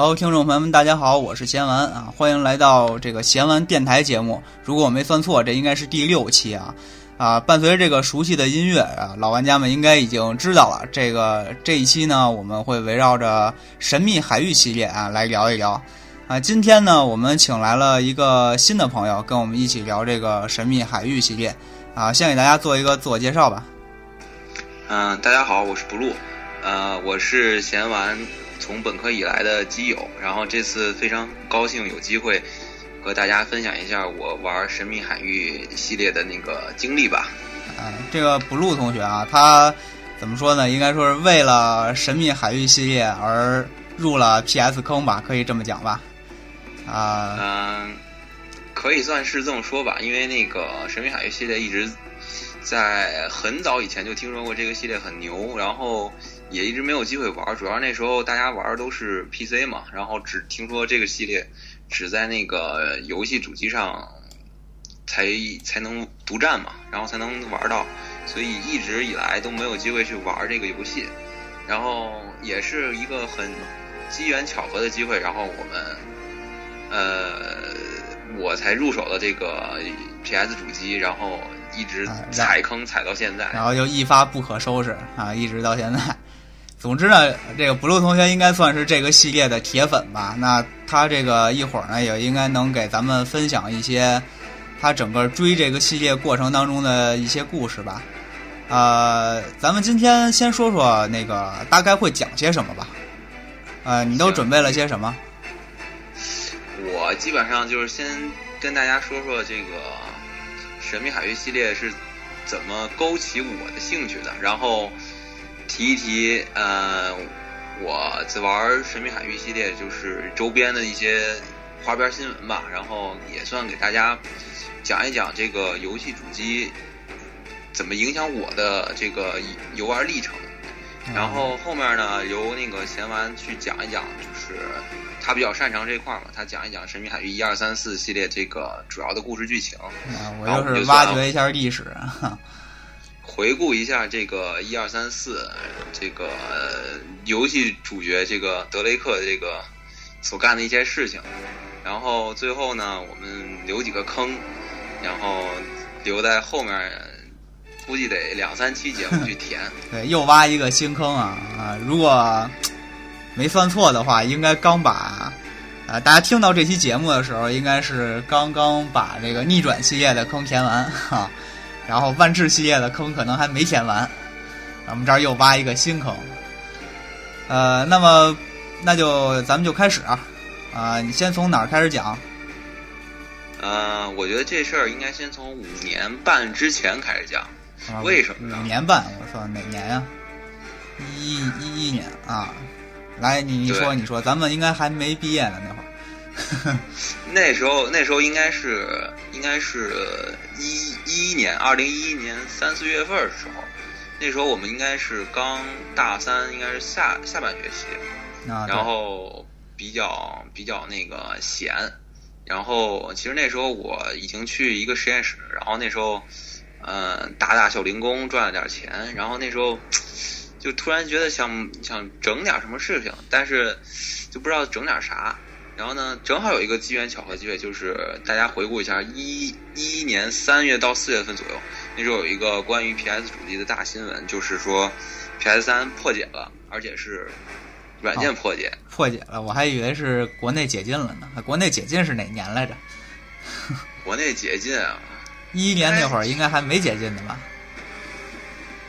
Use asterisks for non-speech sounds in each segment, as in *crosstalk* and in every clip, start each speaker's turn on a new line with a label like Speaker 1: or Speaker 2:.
Speaker 1: 好听众朋友们，大家好，我是贤完啊，欢迎来到这个贤完电台节目。如果我没算错，这应该是第六期啊啊！伴随着这个熟悉的音乐啊，老玩家们应该已经知道了。这个这一期呢，我们会围绕着神秘海域系列啊来聊一聊啊。今天呢，我们请来了一个新的朋友，跟我们一起聊这个神秘海域系列啊。先给大家做一个自我介绍吧。
Speaker 2: 嗯，大家好，我是 blue，呃，我是贤玩从本科以来的基友，然后这次非常高兴有机会和大家分享一下我玩神秘海域系列的那个经历吧。
Speaker 1: 啊，这个 blue 同学啊，他怎么说呢？应该说是为了神秘海域系列而入了 PS 坑吧，可以这么讲吧？啊，
Speaker 2: 嗯，可以算是这么说吧，因为那个神秘海域系列一直在很早以前就听说过这个系列很牛，然后也一直没有机会玩。主要那时候大家玩的都是 PC 嘛，然后只听说这个系列只在那个游戏主机上才才能独占嘛，然后才能玩到，所以一直以来都没有机会去玩这个游戏。然后也是一个很机缘巧合的机会，然后我们呃我才入手了这个 PS 主机，然后。一直踩坑踩到现在，
Speaker 1: 然后就一发不可收拾啊！一直到现在。总之呢，这个 blue 同学应该算是这个系列的铁粉吧？那他这个一会儿呢，也应该能给咱们分享一些他整个追这个系列过程当中的一些故事吧。呃，咱们今天先说说那个大概会讲些什么吧。呃，你都准备了些什么？
Speaker 2: 我基本上就是先跟大家说说这个。神秘海域系列是怎么勾起我的兴趣的？然后提一提，呃，我在玩神秘海域系列就是周边的一些花边新闻吧。然后也算给大家讲一讲这个游戏主机怎么影响我的这个游玩历程。然后后面呢，由那个贤完去讲一讲，就是。他比较擅长这块嘛，他讲一讲《神秘海域》一二三四系列这个主要的故事剧情，啊
Speaker 1: 我就是挖掘一下历史，
Speaker 2: 回顾一下这个一二三四这个游戏主角这个德雷克这个所干的一些事情，然后最后呢，我们留几个坑，然后留在后面，估计得两三期节目 *laughs* 去填。
Speaker 1: 对，又挖一个新坑啊啊！如果。没算错的话，应该刚把，啊，大家听到这期节目的时候，应该是刚刚把这个逆转系列的坑填完哈，然后万智系列的坑可能还没填完，我们这儿又挖一个新坑，呃，那么那就咱们就开始啊，啊，你先从哪儿开始讲？
Speaker 2: 呃，我觉得这事儿应该先从五年半之前开始讲，为什么呢？
Speaker 1: 五年半，我说哪年呀？一一一年啊。来，你你说你说，咱们应该还没毕业呢那会
Speaker 2: 儿。*laughs* 那时候那时候应该是应该是一一一年，二零一一年三四月份的时候，那时候我们应该是刚大三，应该是下下半学期，然后比较比较那个闲，然后其实那时候我已经去一个实验室，然后那时候嗯打打小零工赚了点钱，然后那时候。就突然觉得想想整点什么事情，但是就不知道整点啥。然后呢，正好有一个机缘巧合机会，就是大家回顾一下一一一年三月到四月份左右，那时候有一个关于 PS 主机的大新闻，就是说 PS 三破解了，而且是软件破解。
Speaker 1: 破解了，我还以为是国内解禁了呢。国内解禁是哪年来着？*laughs*
Speaker 2: 国内解禁啊，
Speaker 1: 一一年那会儿应该还没解禁呢吧？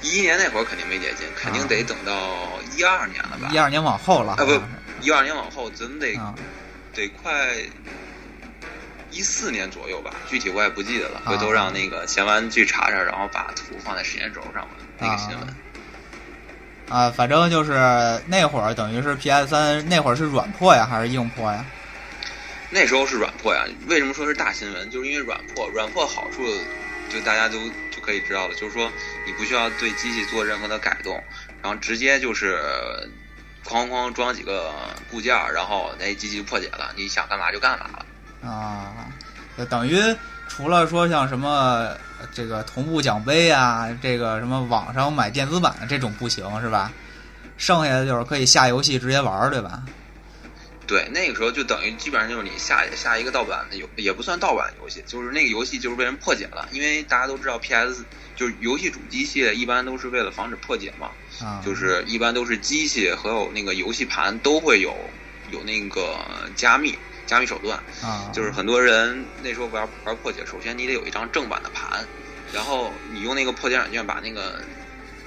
Speaker 2: 一一年那会儿肯定没解禁，肯定得等到一二年了吧？
Speaker 1: 一二年往后了
Speaker 2: 啊，不，一二年往后怎么得得快一四年左右吧？具体我也不记得了，回头让那个闲完去查查，然后把图放在时间轴上吧。那个新闻
Speaker 1: 啊，反正就是那会儿等于是 PS 三那会儿是软破呀，还是硬破呀？
Speaker 2: 那时候是软破呀。为什么说是大新闻？就是因为软破，软破好处就大家都就可以知道了，就是说。你不需要对机器做任何的改动，然后直接就是哐哐装几个固件，然后那机器就破解了。你想干嘛就干嘛了。
Speaker 1: 啊，等于除了说像什么这个同步奖杯啊，这个什么网上买电子版的这种不行是吧？剩下的就是可以下游戏直接玩，对吧？
Speaker 2: 对，那个时候就等于基本上就是你下下一个盗版的游，也不算盗版游戏，就是那个游戏就是被人破解了，因为大家都知道 PS 就是游戏主机系列一般都是为了防止破解嘛，
Speaker 1: 啊，
Speaker 2: 就是一般都是机器和有那个游戏盘都会有有那个加密加密手段，
Speaker 1: 啊，
Speaker 2: 就是很多人那时候玩玩破解，首先你得有一张正版的盘，然后你用那个破解软件把那个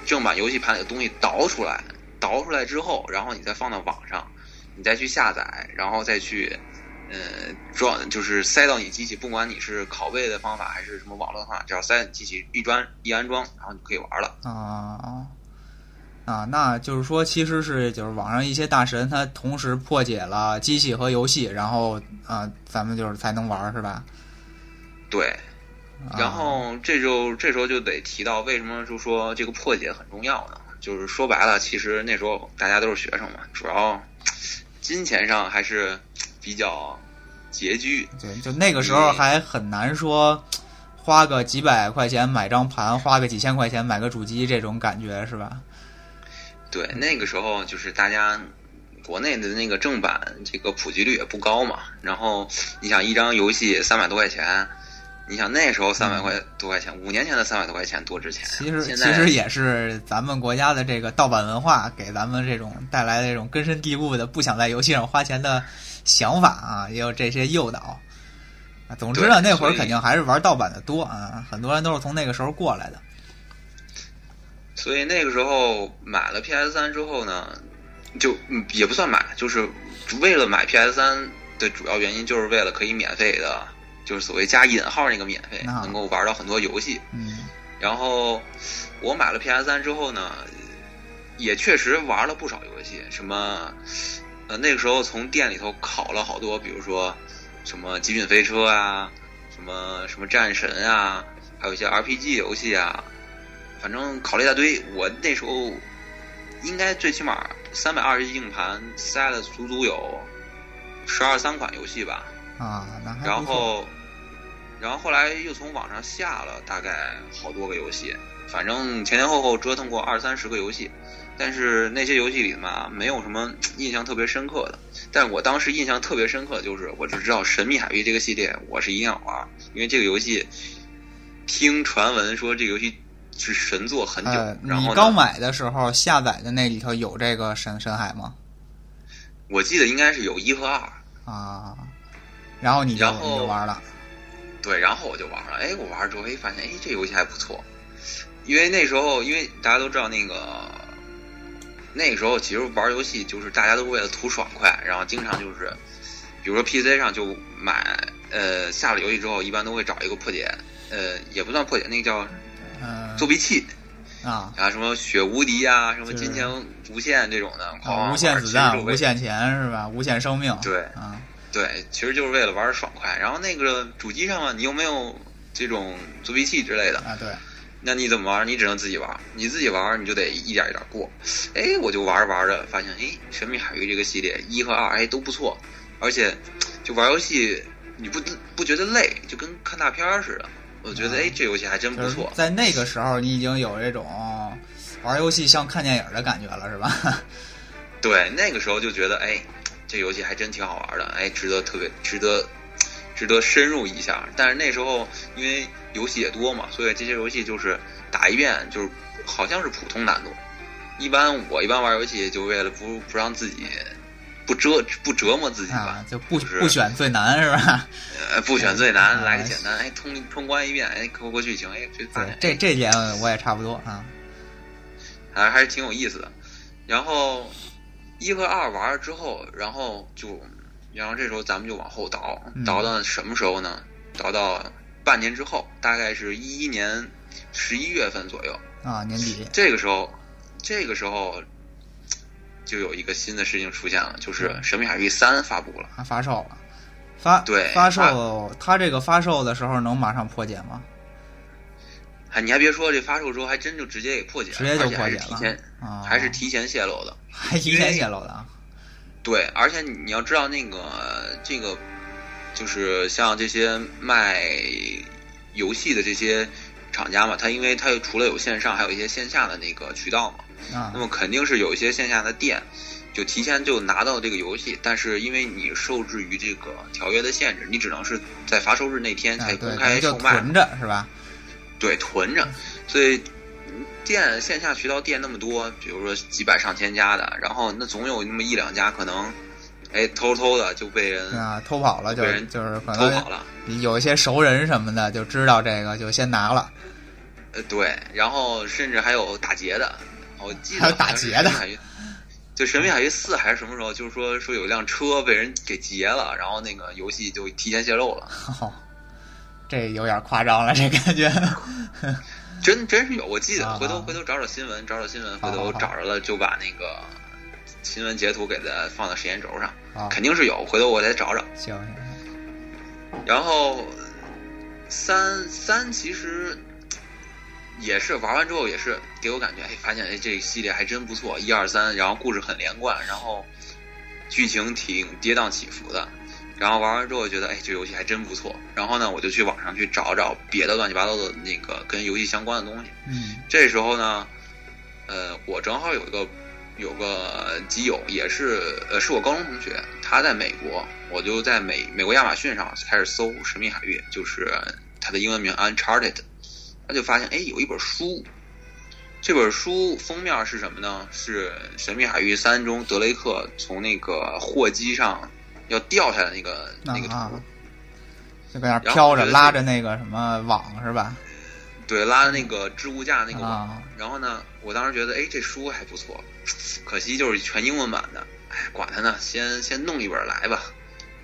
Speaker 2: 正版游戏盘里的东西导出来，导出来之后，然后你再放到网上，你再去下载，然后再去呃装，就是塞到你机器，不管你是拷贝的方法还是什么网络的方法，只要塞你机器一装一安装，然后你就可以玩了。
Speaker 1: 啊啊，那就是说，其实是就是网上一些大神，他同时破解了机器和游戏，然后啊，咱们就是才能玩，是吧？
Speaker 2: 对，
Speaker 1: 啊
Speaker 2: 然后这就这时候就得提到为什么就说这个破解很重要呢？就是说白了，其实那时候大家都是学生嘛，主要金钱上还是比较拮据。
Speaker 1: 对，就那个时候还很难说，花个几百块钱买张盘，花个几千块钱买个主机，这种感觉是吧？
Speaker 2: 对，那个时候就是大家国内的那个正版这个普及率也不高嘛。然后你想一张游戏三百多块钱，你想那时候三百块多块钱，五年前的三百多块钱多值钱呀、
Speaker 1: 其实
Speaker 2: 现
Speaker 1: 其实也是咱们国家的这个盗版文化给咱们这种带来的这种根深蒂固的不想在游戏上花钱的想法啊，也有这些诱导。啊，总之呢，
Speaker 2: 对
Speaker 1: 那会儿肯定还是玩盗版的多啊，很多人都是从那个时候过来的。
Speaker 2: 所以那个时候买了 PS 三之后呢，就嗯也不算买，就是为了买 PS 三的主要原因，就是为了可以免费的，就是所谓加引号那个免费，
Speaker 1: 啊
Speaker 2: 能够玩到很多游戏。
Speaker 1: 嗯
Speaker 2: 然后我买了 PS 三之后呢，也确实玩了不少游戏，什么呃那个时候从店里头考了好多，比如说什么极品飞车啊，什么什么战神啊，还有一些 RPG 游戏啊，反正考了一大堆。我那时候应该最起码三百二十硬盘塞了足足有十二三款游戏吧。
Speaker 1: 啊，那还
Speaker 2: 然后，然后后来又从网上下了大概好多个游戏，反正前前后后折腾过二三十个游戏，但是那些游戏里嘛，没有什么印象特别深刻的。但我当时印象特别深刻的就是，我只知道《神秘海域》这个系列，我是一定要玩，因为这个游戏听传闻说这个游戏是神作很久。
Speaker 1: 呃，
Speaker 2: 然后
Speaker 1: 你刚买的时候下载的那里头有这个深深海吗？
Speaker 2: 我记得应该是有一和二，
Speaker 1: 啊，然后你就
Speaker 2: 然后
Speaker 1: 你就玩了。
Speaker 2: 对，然后我就玩了，哎，我玩了之后，哎，发现哎这游戏还不错，因为那时候，因为大家都知道那个，那个时候其实玩游戏就是大家都为了图爽快，然后经常就是，比如说 PC 上就买，呃，下了游戏之后，一般都会找一个破解，呃，也不算破解，那个叫
Speaker 1: 嗯
Speaker 2: 作弊器。
Speaker 1: 啊，
Speaker 2: 然后，什么血无敌啊，什么金钱无限这种的，狂
Speaker 1: 啊，无限子弹、无限钱是吧？无限生命，
Speaker 2: 对。
Speaker 1: 啊，
Speaker 2: 对，其实就是为了玩爽快。然后那个主机上嘛，你又没有这种作弊器之类的，
Speaker 1: 啊对，
Speaker 2: 那你怎么玩？你只能自己玩，你自己玩你就得一点一点过。哎，我就玩着玩着发现，哎，《神秘海域》这个系列一和二哎都不错，而且就玩游戏你不不觉得累，就跟看大片儿似的。我觉得
Speaker 1: 啊
Speaker 2: 哎，这游戏还真不
Speaker 1: 就是
Speaker 2: 错。
Speaker 1: 在那个时候，你已经有这种玩游戏像看电影的感觉了，是吧？*laughs*
Speaker 2: 对，那个时候就觉得哎，这游戏还真挺好玩的，哎，值得特别值得值得深入一下。但是那时候因为游戏也多嘛，所以这些游戏就是打一遍就是好像是普通难度。一般我一般玩游戏就为了不不让自己不折不折磨自己吧
Speaker 1: 啊，，就不
Speaker 2: 就是
Speaker 1: 不选最难是吧？
Speaker 2: 呃，不选最难，
Speaker 1: 啊 *laughs*
Speaker 2: 来个简单，哎，通通关一遍，哎，过过剧情，哎，这
Speaker 1: 这这点我也差不多啊。
Speaker 2: 还还是挺有意思的。然后一和二玩了之后，然后就，然后这时候咱们就往后倒
Speaker 1: 嗯，
Speaker 2: 倒到什么时候呢？倒到半年之后，大概是一一年十一月份左右。
Speaker 1: 啊，年底
Speaker 2: 这个时候，这个时候就有一个新的事情出现了，就是
Speaker 1: 嗯《
Speaker 2: 神秘海域三》发布了。
Speaker 1: 啊发售了，发
Speaker 2: 对
Speaker 1: 发售，它这个发售的时候能马上破解吗？
Speaker 2: 哎，你还别说，这发售之后还真就直接给破解了，
Speaker 1: 直接就破解了
Speaker 2: 提前，
Speaker 1: 啊，
Speaker 2: 还是提前泄露的。*laughs*
Speaker 1: 还提前泄露的啊？
Speaker 2: 对，而且你要知道，那个这个就是像这些卖游戏的这些厂家嘛，他因为它除了有线上，还有一些线下的那个渠道嘛，
Speaker 1: 啊
Speaker 2: 那么肯定是有一些线下的店，就提前就拿到这个游戏，但是因为你受制于这个条约的限制，你只能是在发售日那天才公开售卖，
Speaker 1: 囤着是吧？
Speaker 2: 对，囤着。所以店线下渠道店那么多，比如说几百上千家的，然后那总有那么一两家可能，哎，偷偷的就被人
Speaker 1: 啊偷跑了，就就是可能
Speaker 2: 偷跑了。
Speaker 1: 有一些熟人什么的就知道这个，就先拿了。
Speaker 2: 呃，对，然后甚至还有打劫的，我记得
Speaker 1: 还有打劫的。
Speaker 2: 就《神秘海域四》还是什么时候？就是说说有一辆车被人给劫了，然后那个游戏就提前泄露了。*laughs*
Speaker 1: 这有点夸张了，这感觉。*laughs*
Speaker 2: 真真是有，我记得回头回头找找新闻，找找新闻，回头找着了就把那个新闻截图给它放到时间轴上，肯定是有。回头我再找找。
Speaker 1: 行。
Speaker 2: 然后三三其实。也是玩完之后也是给我感觉，哎，发现哎这个系列还真不错，一二三，然后故事很连贯，然后剧情挺跌宕起伏的，然后玩完之后觉得，哎，这游戏还真不错。然后呢，我就去网上去找找别的乱七八糟的那个跟游戏相关的东西。
Speaker 1: 嗯。
Speaker 2: 这时候呢，呃，我正好有一个有个基友，也是呃是我高中同学，他在美国，我就在美美国亚马逊上开始搜《神秘海域》，就是它的英文名 Uncharted。他就发现，哎，有一本书，这本书封面是什么呢？是《神秘海域三》中德雷克从那个货机上要掉下来那个那个图，
Speaker 1: 就在那飘着，拉着那个什么网是吧？
Speaker 2: 对，拉着那个置物架那个网。然后呢，我当时觉得，哎，这书还不错，可惜就是全英文版的。哎，管他呢，先先弄一本来吧。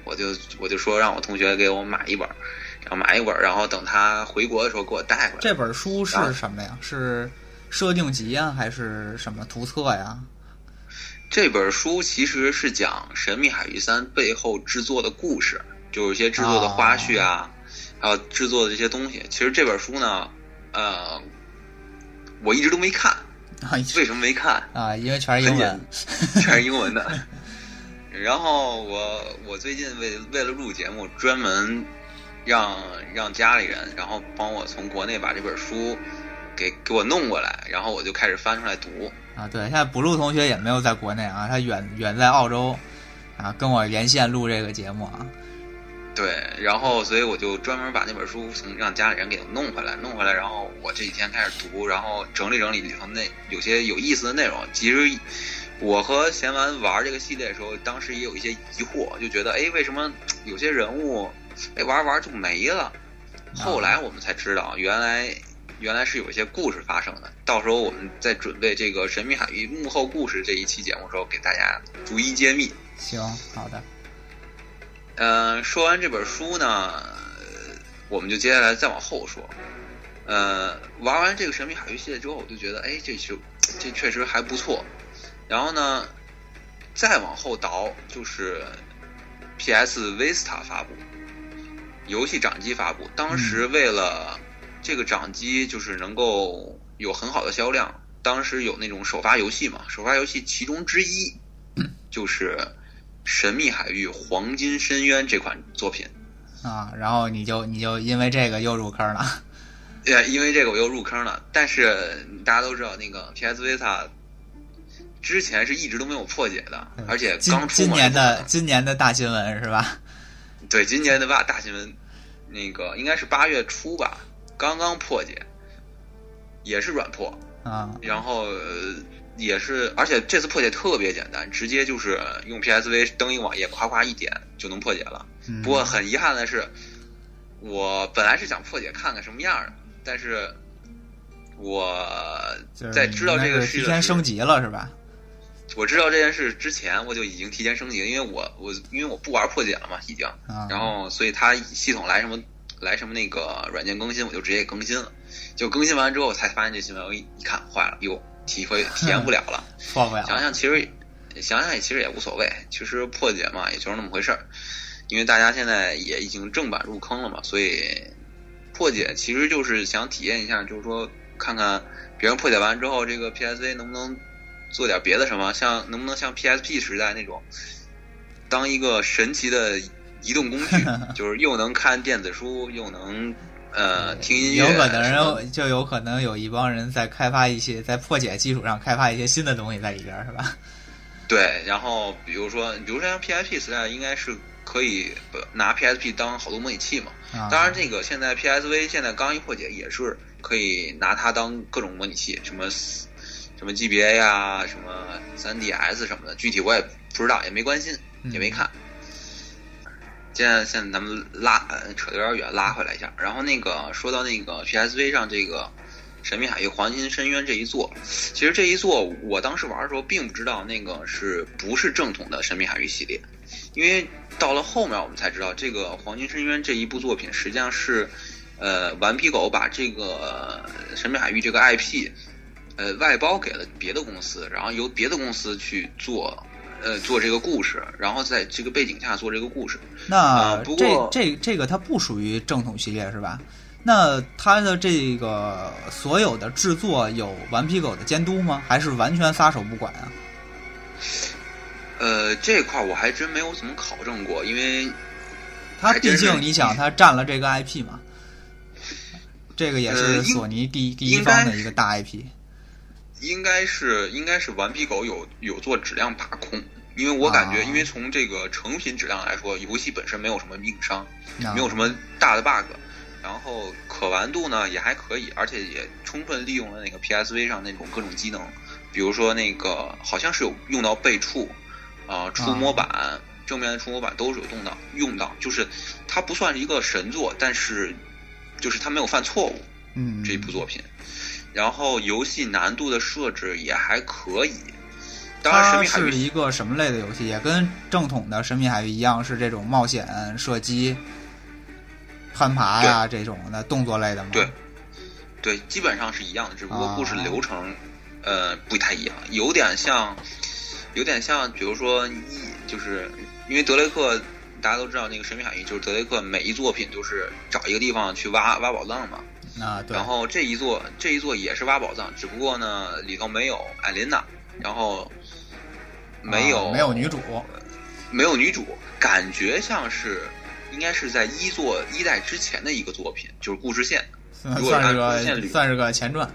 Speaker 2: 我就我就说让我同学给我买一本。然后买一本，然后等他回国的时候给我带回来。
Speaker 1: 这本书是什么呀？是设定集啊，还是什么图册呀？
Speaker 2: 这本书其实是讲《神秘海域三》背后制作的故事，就是一些制作的花絮啊，还有制作的这些东西。其实这本书呢，呃，我一直都没看。为什么没看？
Speaker 1: 啊，因为全是英文，
Speaker 2: 全是英文的。*laughs* 然后我我最近为为了录节目，专门。让让家里人，然后帮我从国内把这本书给给我弄过来，然后我就开始翻出来读。
Speaker 1: 啊，对，现在补录同学也没有在国内啊，他远远在澳洲，啊，跟我连线录这个节目啊。
Speaker 2: 对，然后所以我就专门把那本书从让家里人给弄回来，弄回来，然后我这几天开始读，然后整理整理里头那有些有意思的内容。其实我和贤完玩这个系列的时候，当时也有一些疑惑，就觉得哎，为什么有些人物？哎，玩玩就没了。后来我们才知道，原来原来是有一些故事发生的。到时候我们在准备这个《神秘海域》幕后故事这一期节目的时候，给大家逐一揭秘。
Speaker 1: 行，好的。
Speaker 2: 嗯，说完这本书呢，我们就接下来再往后说。呃，玩完这个《神秘海域》系列之后，我就觉得，哎，这就这确实还不错。然后呢，再往后倒就是 PS Vista 发布。游戏掌机发布，当时为了这个掌机就是能够有很好的销量，当时有那种首发游戏嘛，首发游戏其中之一就是《神秘海域：黄金深渊》这款作品
Speaker 1: 啊，然后你就你就因为这个又入坑了，
Speaker 2: 对，因为这个我又入坑了。但是大家都知道，那个 PS Vita 之前是一直都没有破解的，而且刚
Speaker 1: 出今年的今年的大新闻是吧？
Speaker 2: 对，今年的大大新闻。那个应该是八月初吧，刚刚破解，也是软破
Speaker 1: 啊，
Speaker 2: 然后也是，而且这次破解特别简单，直接就是用 PSV 登一网页，夸夸一点就能破解了。不过很遗憾的是，我本来是想破解看看什么样的，但是我在知道这个事
Speaker 1: 提前升级了是吧？
Speaker 2: 我知道这件事之前，我就已经提前升级了，因为我我因为我不玩破解了嘛，已经，然后所以它系统来什么来什么那个软件更新，我就直接更新了。就更新完之后，才发现这新闻，我一一看坏了，哟，体会体验不了了，*laughs*
Speaker 1: 破不了。
Speaker 2: 想想其实想想也其实也无所谓，其实破解嘛，也就是那么回事儿。因为大家现在也已经正版入坑了嘛，所以破解其实就是想体验一下，就是说看看别人破解完之后，这个 PSA 能不能。做点别的什么，像能不能像 PSP 时代那种，当一个神奇的移动工具，*laughs* 就是又能看电子书，又能呃听音乐。
Speaker 1: 有可能就有可能有一帮人在开发一些，在破解基础上开发一些新的东西在里边，是吧？
Speaker 2: 对，然后比如说，比如说像 PSP 时代，应该是可以呃拿 PSP 当好多模拟器嘛。
Speaker 1: 啊
Speaker 2: 当然，这个现在 PSV 现在刚一破解，也是可以拿它当各种模拟器，什么什么 GBA 呀、什么 3DS 什么的，具体我也不知道，也没关心，也没看。现在现在咱们拉扯得有点远，拉回来一下。然后那个说到那个 PSV 上这个《神秘海域黄金深渊》这一座，其实这一座我当时玩的时候并不知道那个是不是正统的《神秘海域》系列，因为到了后面我们才知道，这个《黄金深渊》这一部作品实际上是呃顽皮狗把这个《神秘海域》这个 IP 呃外包给了别的公司，然后由别的公司去做。呃，做这个故事，然后在这个背景下做这个故事。
Speaker 1: 那这
Speaker 2: 过
Speaker 1: 这这个它不属于正统系列是吧？那它的这个所有的制作有顽皮狗的监督吗？还是完全撒手不管啊？
Speaker 2: 呃，这块儿我还真没有怎么考证过，因为
Speaker 1: 它毕竟你想，它占了这个 IP 嘛，这个也
Speaker 2: 呃
Speaker 1: 是索尼第第一方的一个大 IP。
Speaker 2: 应该是应该是顽皮狗有有做质量把控，因为我感觉，
Speaker 1: 啊
Speaker 2: 因为从这个成品质量来说，游戏本身没有什么硬伤，
Speaker 1: 啊
Speaker 2: 没有什么大的 bug，然后可玩度呢也还可以，而且也充分利用了那个 PSV 上那种各种机能，比如说那个好像是有用到背触，啊、触摸板。正面的触摸板都是有用到，用到就是它不算是一个神作，但是就是它没有犯错误，
Speaker 1: 嗯，
Speaker 2: 这一部作品。然后游戏难度的设置也还可以。当然，《神
Speaker 1: 它
Speaker 2: 秘海域
Speaker 1: 是》一个什么类的游戏？也跟正统的《神秘海域》一样，是这种冒险、射击、攀爬呀、这种的动作类的吗？
Speaker 2: 对对基本上是一样的，只不过
Speaker 1: 啊
Speaker 2: 故事流程、呃不太一样，有点像，有点像，比如说一就是因为德雷克大家都知道那个《神秘海域》，就是德雷克每一作品都是找一个地方去挖挖宝藏嘛。
Speaker 1: 啊，对
Speaker 2: 然。后这一座这一座也是挖宝藏，只不过呢里头没有艾琳娜，然后没有、
Speaker 1: 啊没有女主，
Speaker 2: 没有女主，感觉像是应该是在一座一代之前的一个作品，就是故事线，
Speaker 1: 算
Speaker 2: 如果按
Speaker 1: 算是
Speaker 2: 主线捋
Speaker 1: 个算是个前传，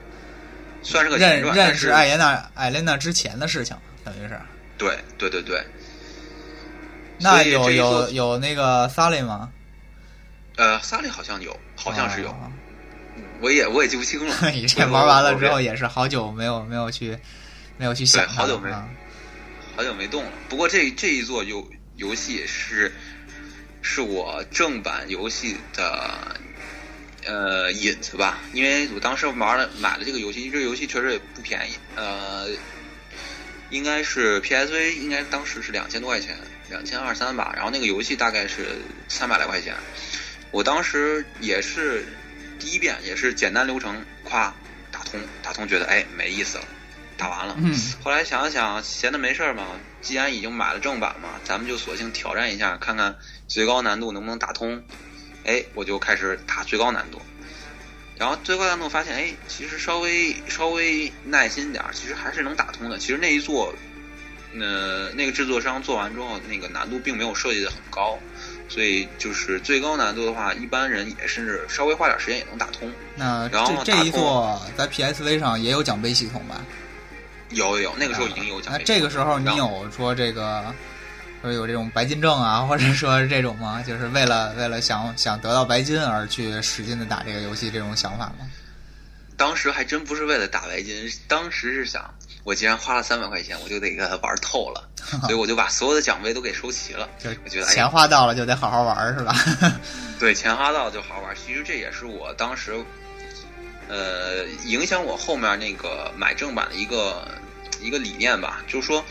Speaker 2: 算是个前
Speaker 1: 认
Speaker 2: 传。
Speaker 1: 认识艾琳娜艾琳娜之前的事情，等于是。
Speaker 2: 对对对对，
Speaker 1: 那有有有那个萨利吗？
Speaker 2: 呃，萨利好像有，好像是有，
Speaker 1: 啊
Speaker 2: 我也我也记不清了。*laughs*
Speaker 1: 你这玩完了之后也是好久没有没有去没有去想它了
Speaker 2: 好久没
Speaker 1: 啊
Speaker 2: 好久没动了。不过这这一座游游戏是是我正版游戏的呃引子吧，因为我当时玩了买了这个游戏，这个游戏确实也不便宜，呃，应该是 PSV 应该当时是两千多块钱，两千二三吧，然后那个游戏大概是三百来块钱，我当时也是第一遍也是简单流程，夸打通打通，觉得哎没意思了，打完了。
Speaker 1: 嗯
Speaker 2: 后来想了想，闲的没事儿嘛，既然已经买了正版嘛，咱们就索性挑战一下，看看最高难度能不能打通。哎，我就开始打最高难度，然后最高难度发现，哎，其实稍微稍微耐心点儿，其实还是能打通的。其实那一座，呃，那个制作商做完之后，那个难度并没有设计的很高，所以就是最高难度的话，一般人也甚至稍微花点时间也能打通。
Speaker 1: 那
Speaker 2: 然后
Speaker 1: 这这一座在 PSV 上也有奖杯系统吧？
Speaker 2: 有有有，那个时候已经有奖
Speaker 1: 那。这个时候你有说这个说有这种白金证啊，或者说这种吗？就是为了为了想想得到白金而去使劲的打这个游戏这种想法吗？
Speaker 2: 当时还真不是为了打白金，当时是想，我既然花了三百块钱，我就得给它玩透了，*laughs* 所以我就把所有的奖杯都给收齐了。
Speaker 1: 就
Speaker 2: 我觉得哎
Speaker 1: 钱花到了就得好好玩是吧？*laughs*
Speaker 2: 对，钱花到就好玩。其实这也是我当时，呃，影响我后面那个买正版的一个一个理念吧。就是说，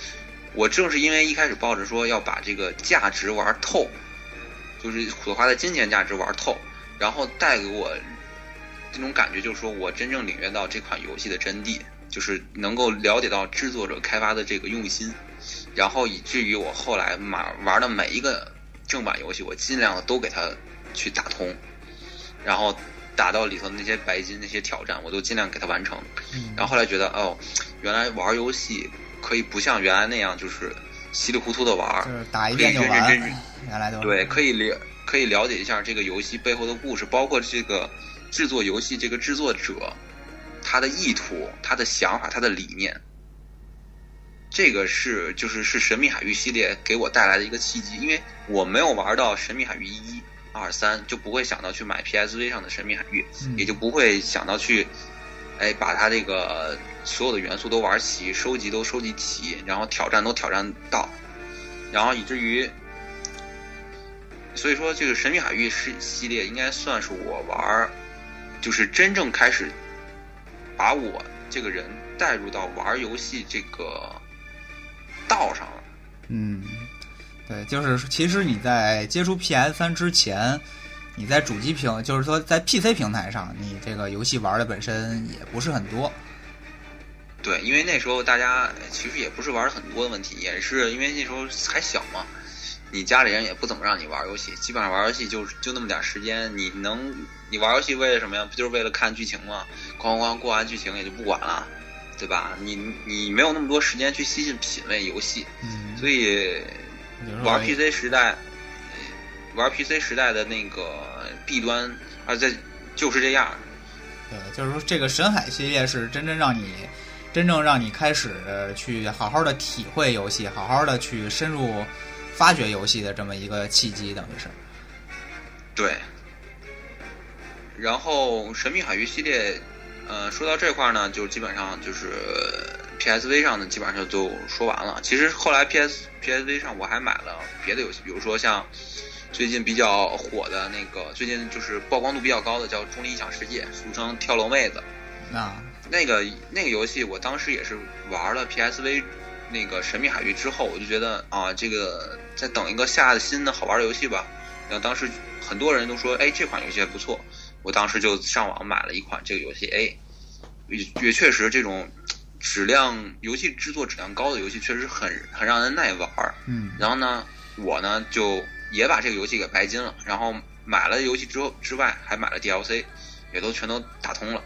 Speaker 2: 我正是因为一开始抱着说要把这个价值玩透，就是所花的金钱价值玩透，然后带给我这种感觉，就是说我真正领略到这款游戏的真谛，就是能够了解到制作者开发的这个用心，然后以至于我后来买玩的每一个正版游戏，我尽量的都给它去打通，然后打到里头那些白金那些挑战，我都尽量给它完成。
Speaker 1: 嗯。
Speaker 2: 然后后来觉得，哦，原来玩游戏可以不像原来那样，就是稀里糊涂的玩。
Speaker 1: 就，是打一遍就完
Speaker 2: 认认，
Speaker 1: 原来都
Speaker 2: 对，可以了可以了解一下这个游戏背后的故事，包括这个制作游戏这个制作者他的意图、他的想法、他的理念。这个是就是是《神秘海域》系列给我带来的一个契机，因为我没有玩到《神秘海域》一、二、三，就不会想到去买 PSV 上的《神秘海域》，
Speaker 1: 嗯
Speaker 2: 也就不会想到去，哎，把它这个所有的元素都玩齐，收集都收集齐，然后挑战都挑战到，然后以至于，所以说这个《神秘海域》是系列应该算是我玩儿，就是真正开始把我这个人带入到玩游戏这个道上了。
Speaker 1: 嗯，对，就是其实你在接触 PS 三之前，你在主机平，就是说在 PC 平台上，你这个游戏玩的本身也不是很多。
Speaker 2: 对，因为那时候大家其实也不是玩很多的问题，也是因为那时候还小嘛，你家里人也不怎么让你玩游戏，基本上玩游戏就就那么点时间，你能你玩游戏为了什么呀？不就是为了看剧情吗？哐哐哐过完剧情也就不管了，对吧？你你没有那么多时间去细细品味游戏，
Speaker 1: 嗯，
Speaker 2: 所以玩 PC 时代，呃玩 PC 时代的那个弊端，啊，在就是这样。
Speaker 1: 对，就是说这个神海系列是真正让你，真正让你开始去好好的体会游戏，好好的去深入发掘游戏的这么一个契机，等于是。
Speaker 2: 对。然后《神秘海域》系列，呃，说到这块儿呢，就基本上就是 PSV 上的基本上就说完了。其实后来 PS PSV 上我还买了别的游戏，比如说像最近比较火的那个，最近就是曝光度比较高的叫《中立异想世界》，俗称跳楼妹子。
Speaker 1: 啊，
Speaker 2: 那个那个游戏，我当时也是玩了 PSV 那个《神秘海域》之后，我就觉得啊，这个再等一个下新的好玩的游戏吧。然后当时很多人都说，哎，这款游戏还不错。我当时就上网买了一款这个游戏，哎，也也确实这种质量游戏制作质量高的游戏，确实很很让人耐玩儿。
Speaker 1: 嗯
Speaker 2: 然后呢，我呢就也把这个游戏给白金了，然后买了游戏之后之外，还买了 DLC，也都全都打通了。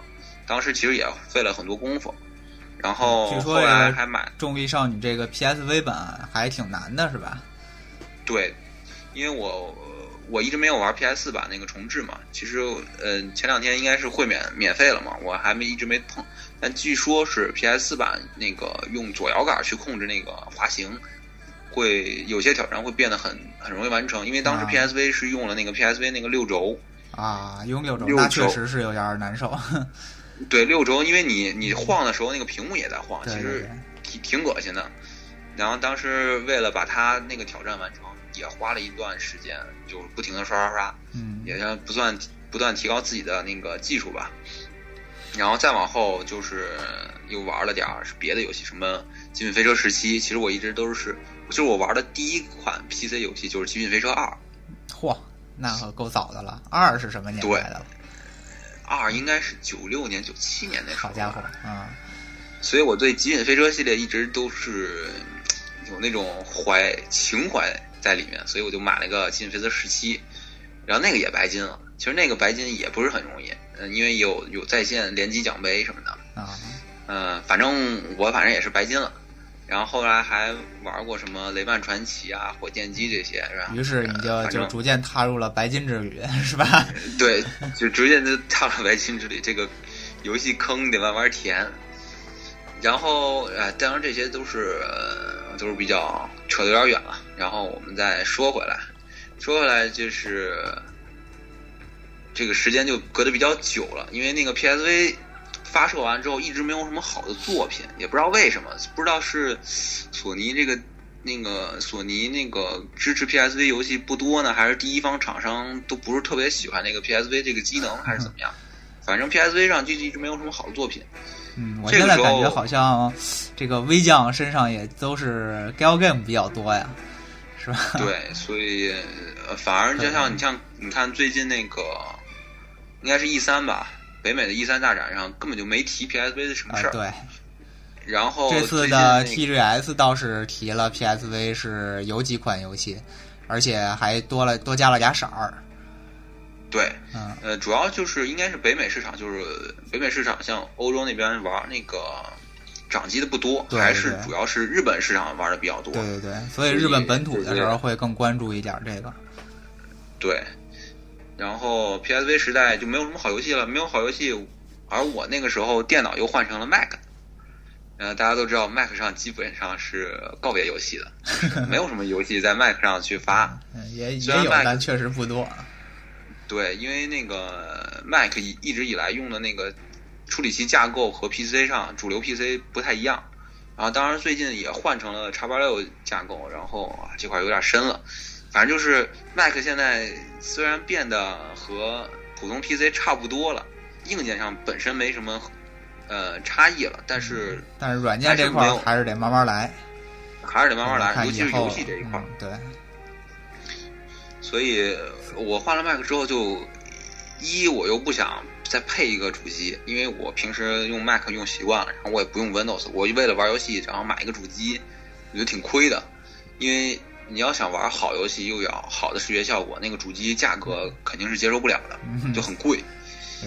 Speaker 2: 当时其实也费了很多功夫，然后后来还买
Speaker 1: 重力少女这个 PSV 版还挺难的，是吧？
Speaker 2: 对，因为我我一直没有玩 PS 四版那个重置嘛，其实呃前两天应该是会免免费了嘛，我还没一直没碰，但据说是 PS 四版那个用左摇杆去控制那个滑行，会有些挑战会变得很很容易完成，因为当时
Speaker 1: 啊
Speaker 2: PSV 是用了那个 PSV 那个六轴，
Speaker 1: 啊，用六轴
Speaker 2: 六
Speaker 1: 那确实是有点难受。*laughs*
Speaker 2: 对六轴，因为你你晃的时候那个屏幕也在晃，其实，挺挺恶心的。然后当时为了把它那个挑战完成，也花了一段时间，就是不停的刷刷刷，
Speaker 1: 嗯
Speaker 2: 也是不断不断提高自己的那个技术吧。然后再往后就是又玩了点儿别的游戏，什么《极品飞车十七》，其实我一直都是，就是我玩的第一款 PC 游戏就是《极品飞车二》，
Speaker 1: 嚯，那可够早的了。二是什么年代的了？
Speaker 2: 二应该是九六年、九七年那时候。
Speaker 1: 好家伙，啊，
Speaker 2: 所以我对《极品飞车》系列一直都是有那种怀情怀在里面，所以我就买了个《极品飞车十七》，然后那个也白金了。其实那个白金也不是很容易，嗯，因为有有在线联机奖杯什么的，
Speaker 1: 啊，
Speaker 2: 嗯，反正我反正也是白金了。然后后来还玩过什么雷曼传奇啊、火箭机这些，是吧？
Speaker 1: 于是你就就逐渐踏入了白金之旅，是吧？
Speaker 2: 对，就逐渐就踏入白金之旅，这个游戏坑得慢慢填。然后，呃，当然这些都是、呃、都是比较扯得有点远了。然后我们再说回来，说回来就是这个时间就隔得比较久了，因为那个 PSV 发售完之后一直没有什么好的作品，也不知道为什么，不知道是索尼这个那个索尼那个支持 PSV 游戏不多呢，还是第一方厂商都不是特别喜欢那个 PSV 这个机能，还是怎么样？反正 PSV 上就一直没有什么好的作品。
Speaker 1: 嗯，我现在感觉好像这个微将身上也都是 gal game 比较多呀，是吧？
Speaker 2: 对，所以呃，反而就像你像你看最近那个应该是 E 三吧，北美的 E 三大展上根本就没提 PSV 的什么事儿。
Speaker 1: 啊对，
Speaker 2: 然后
Speaker 1: 这次的 TGS 倒是提了 PSV 是有几款游戏，而且还多了多加了俩色儿。
Speaker 2: 对，
Speaker 1: 嗯
Speaker 2: 呃，主要就是应该是北美市场，就是北美市场，像欧洲那边玩那个掌机的不多，
Speaker 1: 对
Speaker 2: 还是主要是日本市场玩的比较多。
Speaker 1: 对对对，所以日本本土的时候会更关注一点这个。
Speaker 2: 对，然后 PSV 时代就没有什么好游戏了，没有好游戏，而我那个时候电脑又换成了 Mac，呃，大家都知道，Mac 上基本上是告别游戏的，没有什么游戏在 Mac 上去发。*laughs*
Speaker 1: 也也有，但确实不多。
Speaker 2: 对，因为那个 Mac 一一直以来用的那个处理器架构和 PC 上主流 PC 不太一样。然后，当然最近也换成了叉八六架构，然后啊这块有点深了。反正就是 Mac 现在虽然变得和普通 PC 差不多了，硬件上本身没什么呃差异了，但是
Speaker 1: 但是软件这块还是得慢慢来，
Speaker 2: 还是得慢慢来，尤其是游戏这一块。
Speaker 1: 对。
Speaker 2: 所以我换了 Mac 之后，就一我又不想再配一个主机，因为我平时用 Mac 用习惯了，然后我也不用 Windows，我为了玩游戏，然后买一个主机，我觉得挺亏的，因为。你要想玩好游戏，又要好的视觉效果，那个主机价格肯定是接受不了的，就很贵。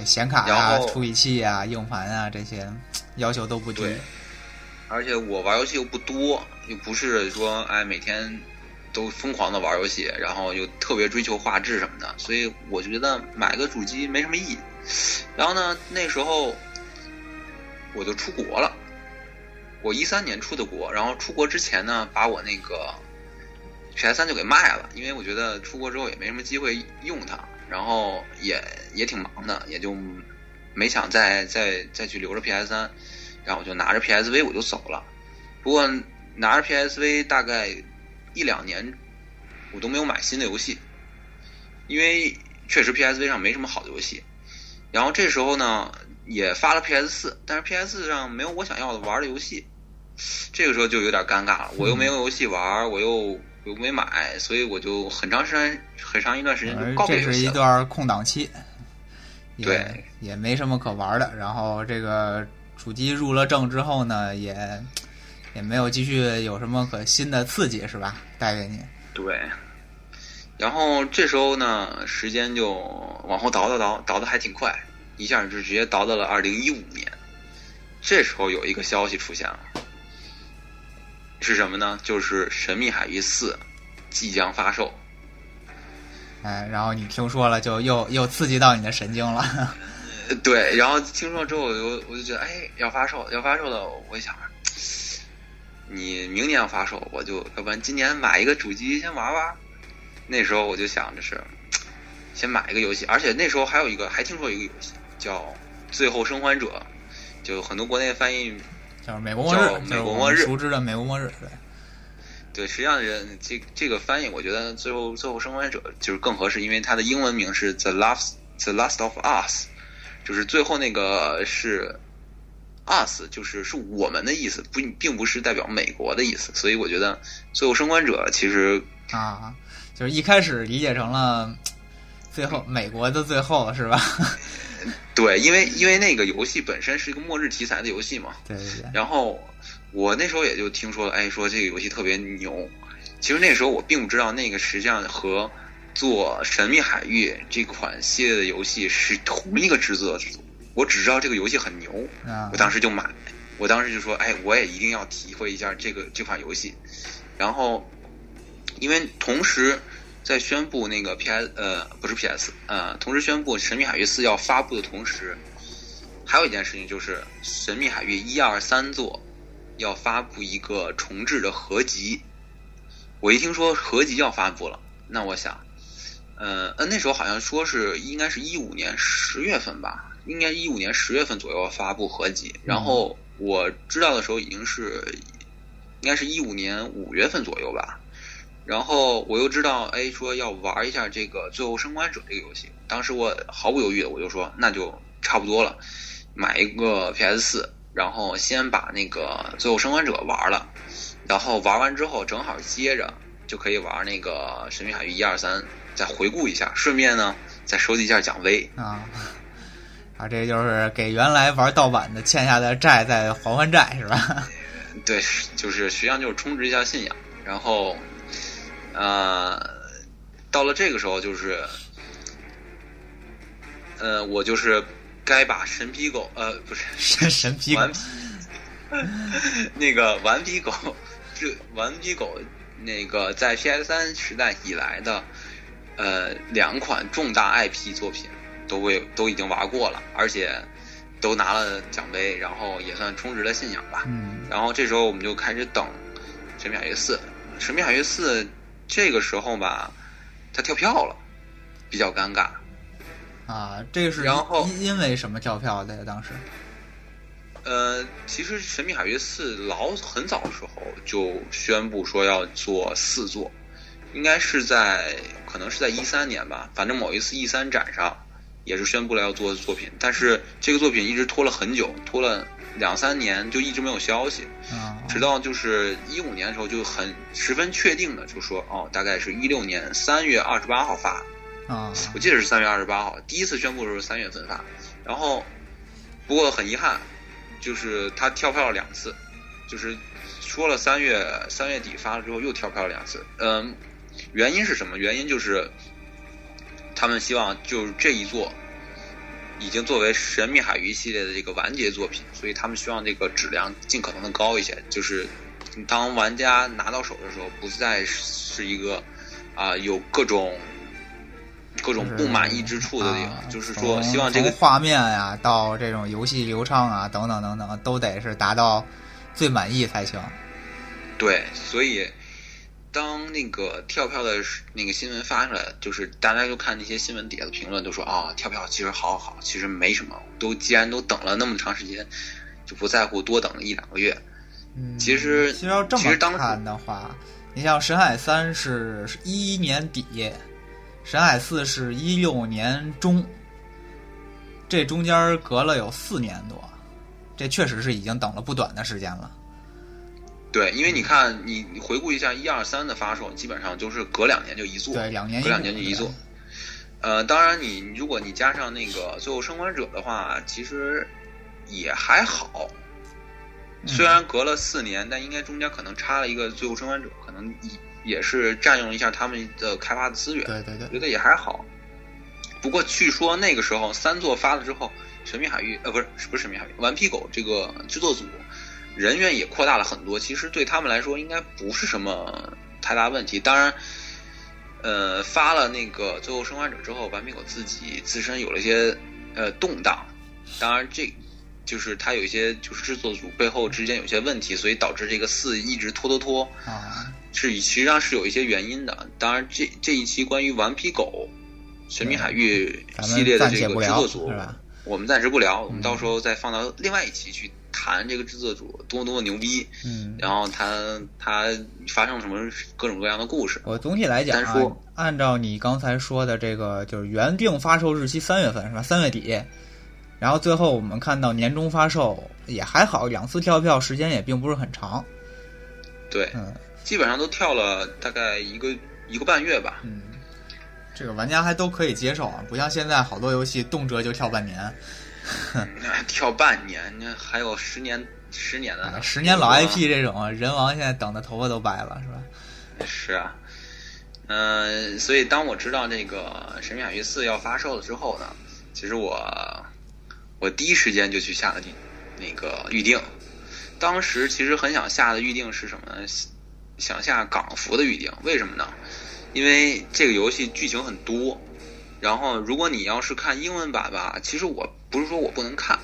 Speaker 1: 显卡啊、处理器啊、硬盘啊这些要求都不低。
Speaker 2: 而且我玩游戏又不多，又不是说哎每天都疯狂的玩游戏，然后又特别追求画质什么的，所以我觉得买个主机没什么意义。然后呢，那时候我就出国了，我一三年出的国，然后出国之前呢，把我那个。P.S. 三就给卖了，因为我觉得出国之后也没什么机会用它，然后也也挺忙的，也就没想再再再去留着 P.S. 三，然后我就拿着 P.S.V 我就走了。不过拿着 P.S.V 大概一两年，我都没有买新的游戏，因为确实 P.S.V 上没什么好的游戏。然后这时候呢，也发了 P.S. 四，但是 P.S. 四上没有我想要的玩的游戏，这个时候就有点尴尬了，我又没有游戏玩，我又。又没买，所以我就很长时间、很长一段时间就告别
Speaker 1: 这是一段空档期，
Speaker 2: 对，
Speaker 1: 也没什么可玩的。然后这个主机入了正之后呢，也也没有继续有什么可新的刺激，是吧？带给你。
Speaker 2: 对。然后这时候呢，时间就往后倒倒倒，倒的还挺快，一下就直接倒到了二零一五年。这时候有一个消息出现了。是什么呢？就是《神秘海域四》即将发售。
Speaker 1: 哎，然后你听说了，就又又刺激到你的神经了。
Speaker 2: 对，然后听说之后，我就我就觉得，哎，要发售，要发售了。我一想，你明年要发售，我就要不然今年买一个主机先玩玩。那时候我就想着是先买一个游戏，而且那时候还有一个，还听说一个游戏叫《最后生还者》，就很多国内翻译。
Speaker 1: 叫美国末日，
Speaker 2: 美国末日，
Speaker 1: 熟知的美国末日，对，
Speaker 2: 对，实际上人这这个翻译，我觉得最后最后生还者就是更合适，因为它的英文名是 The Last The Last of Us，就是最后那个是 Us，就是是我们的意思，不并不是代表美国的意思，所以我觉得最后生还者其实
Speaker 1: 啊，就是一开始理解成了最后美国的最后，是吧？*laughs*
Speaker 2: 对，因为因为那个游戏本身是一个末日题材的游戏嘛。
Speaker 1: 对对对。
Speaker 2: 然后我那时候也就听说，哎，说这个游戏特别牛。其实那时候我并不知道，那个实际上和做《神秘海域》这款系列的游戏是同一个制作组。我只知道这个游戏很牛，我当时就买。我当时就说，哎，我也一定要体会一下这个这款游戏。然后，因为同时。在宣布那个 P.S. 呃不是 P.S. 呃，同时宣布《神秘海域四》要发布的同时，还有一件事情就是《神秘海域》一二三座要发布一个重置的合集。我一听说合集要发布了，那我想，呃，那时候好像说是应该是一五年十月份吧，应该一五年十月份左右发布合集。然后我知道的时候已经是应该是一五年五月份左右吧。然后我又知道，哎，说要玩一下这个《最后生还者》这个游戏。当时我毫不犹豫的，我就说那就差不多了，买一个 PS 四，然后先把那个《最后生还者》玩了，然后玩完之后正好接着就可以玩那个《神秘海域》一二三，再回顾一下，顺便呢再收集一下奖杯
Speaker 1: 啊。啊，这就是给原来玩盗版的欠下的债再还还债是吧？*laughs*
Speaker 2: 对，就是实际上就是充值一下信仰，然后。呃，到了这个时候，就是，呃，我就是该把神皮狗，呃，不是
Speaker 1: 神 *laughs* 神皮狗，*laughs*
Speaker 2: 那个顽皮狗，这顽皮狗那个在 PS 三时代以来的，呃，两款重大 IP 作品都会都已经玩过了，而且都拿了奖杯，然后也算充值了信仰吧。
Speaker 1: 嗯
Speaker 2: 然后这时候我们就开始等《神秘海域四》，《神秘海域四》这个时候吧，他跳票了，比较尴尬。
Speaker 1: 啊，这个是
Speaker 2: 然后
Speaker 1: 因因为什么跳票的呀？当时
Speaker 2: 呃，其实《神秘海域四》老很早的时候就宣布说要做四座，应该是在可能是在一三年吧，反正某一次 E 三展上也是宣布了要做作品，但是这个作品一直拖了很久，拖了两三年就一直没有消息，
Speaker 1: 啊，
Speaker 2: 直到就是一五年的时候就很十分确定的就说哦，大概是一六年三月二十八号发，
Speaker 1: 啊。
Speaker 2: 我记得是三月二十八号，第一次宣布的时候是三月份发，然后不过很遗憾，就是他跳票了两次，就是说了三月三月底发了之后又跳票了两次，嗯，原因是什么？原因就是他们希望就是这一座已经作为《神秘海域》系列的这个完结作品，所以他们希望这个质量尽可能的高一些，就是当玩家拿到手的时候，不再是一个啊、有各种各种不满意之处的地方，
Speaker 1: 啊
Speaker 2: 就是说希望这个
Speaker 1: 画面呀到这种游戏流畅啊等等等等，都得是达到最满意才行。
Speaker 2: 对，所以当那个跳票的那个新闻发出来，就是大家就看那些新闻底下的评论，都说啊、跳票其实好好，其实没什么，都既然都等了那么长时间，就不在乎多等一两个月。其实
Speaker 1: 其实要这么看的话，你像《神海三》是一一年底，《神海四》是一六年中，这中间隔了有四年多，这确实是已经等了不短的时间了。
Speaker 2: 对，因为你看，你你回顾一下一二三的发售，基本上就是隔两年就一座，
Speaker 1: 对，两年
Speaker 2: 隔两年就一座。呃，当然你如果你加上那个《最后生还者》的话，其实也还好。
Speaker 1: 嗯
Speaker 2: 虽然隔了四年，但应该中间可能插了一个《最后生还者》，可能也也是占用了一下他们的开发的资源，
Speaker 1: 对对对
Speaker 2: 觉得也还好。不过据说那个时候三座发了之后，《神秘海域》呃不是不是《神秘海域》，《顽皮狗》这个制作组人员也扩大了很多，其实对他们来说应该不是什么太大问题。当然，呃，发了那个《最后生还者》之后，顽皮狗自己自身有了一些呃动荡，当然这就是它有一些就是制作组背后之间有些问题，所以导致这个四一直拖拖拖，
Speaker 1: 啊，
Speaker 2: 是实际上是有一些原因的。当然这这一期关于顽皮狗。神秘海域系列的这个制作组？我们暂时不聊，我们
Speaker 1: 嗯
Speaker 2: 到时候再放到另外一期去谈这个制作组多么多么牛逼，
Speaker 1: 嗯，
Speaker 2: 然后他他发生了什么各种各样的故事。
Speaker 1: 我总体来讲啊，按照你刚才说的这个，就是原定发售日期三月份是吧？三月底，然后最后我们看到年终发售也还好，两次跳票时间也并不是很长。
Speaker 2: 对，
Speaker 1: 嗯
Speaker 2: 基本上都跳了大概一个一个半月吧。
Speaker 1: 嗯，这个玩家还都可以接受啊，不像现在好多游戏动辄就跳半年，
Speaker 2: 哎 *laughs* 跳半年，那还有十年十年的呢。
Speaker 1: 啊十年老 IP 这种人王现在等的头发都白了是吧？
Speaker 2: 是啊，嗯、所以当我知道这个《神秘海域四》要发售了之后呢，其实我我第一时间就去下了定那个预定。当时其实很想下的预定是什么呢？想下港服的预定，为什么呢？因为这个游戏剧情很多，然后如果你要是看英文版吧，其实我不是说我不能看，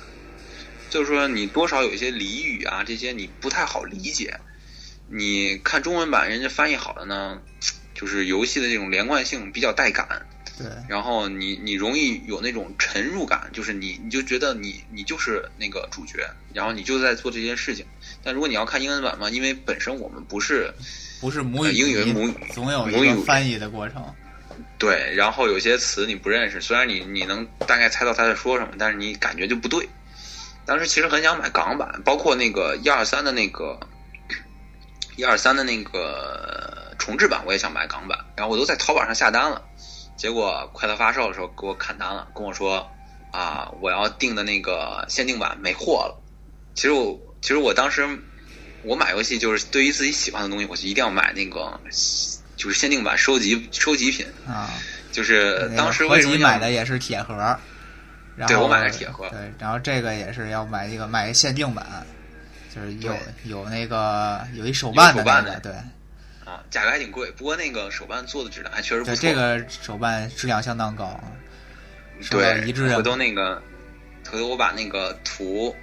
Speaker 2: 就是说你多少有一些俚语啊这些你不太好理解。你看中文版，人家翻译好了呢，就是游戏的这种连贯性比较带感，
Speaker 1: 对，
Speaker 2: 然后你你容易有那种沉入感，就是你你就觉得你你就是那个主角，然后你就在做这件事情。但如果你要看英文版嘛，因为本身我们不是
Speaker 1: 不是母语
Speaker 2: 呃英语母语
Speaker 1: 总有
Speaker 2: 母语
Speaker 1: 一个翻译的过程。
Speaker 2: 对，然后有些词你不认识，虽然你你能大概猜到他在说什么，但是你感觉就不对。当时其实很想买港版，包括那个一二三的那个一二三的那个重置版，我也想买港版，然后我都在淘宝上下单了，结果快到发售的时候给我砍单了，跟我说啊，我要订的那个限定版没货了。其实我其实我当时我买游戏就是对于自己喜欢的东西，我就一定要买那个就是限定版收集收集品。
Speaker 1: 啊，
Speaker 2: 就是当时为什么
Speaker 1: 买的也是铁盒，然后
Speaker 2: 对我买的是铁盒
Speaker 1: 对，然后这个也是要买一个买一限定版，就是有有那个有一手办的
Speaker 2: 有手办的
Speaker 1: 那个，对
Speaker 2: 啊，价格还挺贵，不过那个手办做的质量还确实不
Speaker 1: 对，
Speaker 2: 错。
Speaker 1: 这个手办质量相当高，
Speaker 2: 对
Speaker 1: 一致
Speaker 2: 回头那个回头我把那个图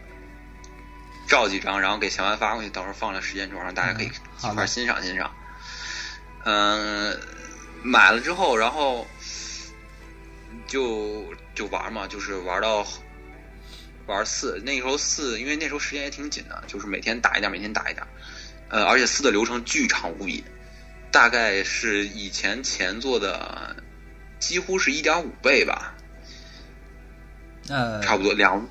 Speaker 2: 照几张，然后给小安发过去，到时候放在时间轴上，大家可以一块欣赏欣赏。嗯，买了之后，然后就就玩嘛，就是玩到玩四。那时候四，因为那时候时间也挺紧的，就是每天打一点，每天打一点。呃，而且四的流程巨长无比，大概是以前前作的几乎是一点五倍吧。
Speaker 1: 呃，
Speaker 2: 差不多两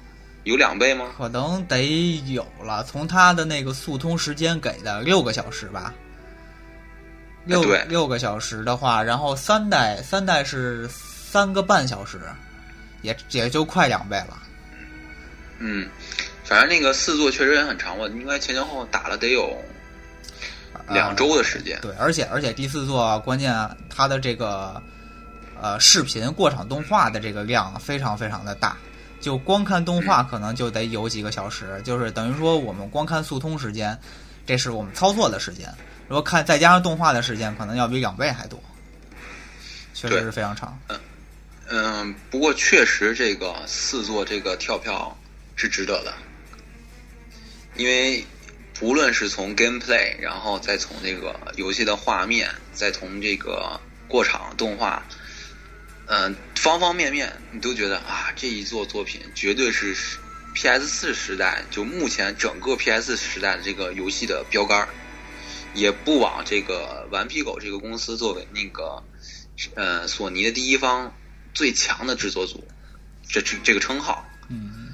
Speaker 2: 有两倍吗？
Speaker 1: 可能得有了。从他的那个速通时间给的六个小时吧，六六个小时的话，然后三代三代是三个半小时，也也就快两倍了。
Speaker 2: 嗯，反正那个四座确实也很长，我应该前前后后打了得有两周的时间。
Speaker 1: 对，而且而且第四座关键它的这个。呃，视频过场动画的这个量非常非常的大，就光看动画可能就得有几个小时，就是等于说我们光看速通时间，这是我们操作的时间，如果看再加上动画的时间，可能要比两倍还多，确实是非常长。
Speaker 2: 嗯嗯，不过确实这个四座这个跳票是值得的，因为不论是从 gameplay，然后再从这个游戏的画面，再从这个过场动画。嗯，方方面面你都觉得啊，这一座作品绝对是 PS 四时代就目前整个 PS 时代的这个游戏的标杆也不枉这个顽皮狗这个公司作为那个呃索尼的第一方最强的制作组这这这个称号。
Speaker 1: 嗯，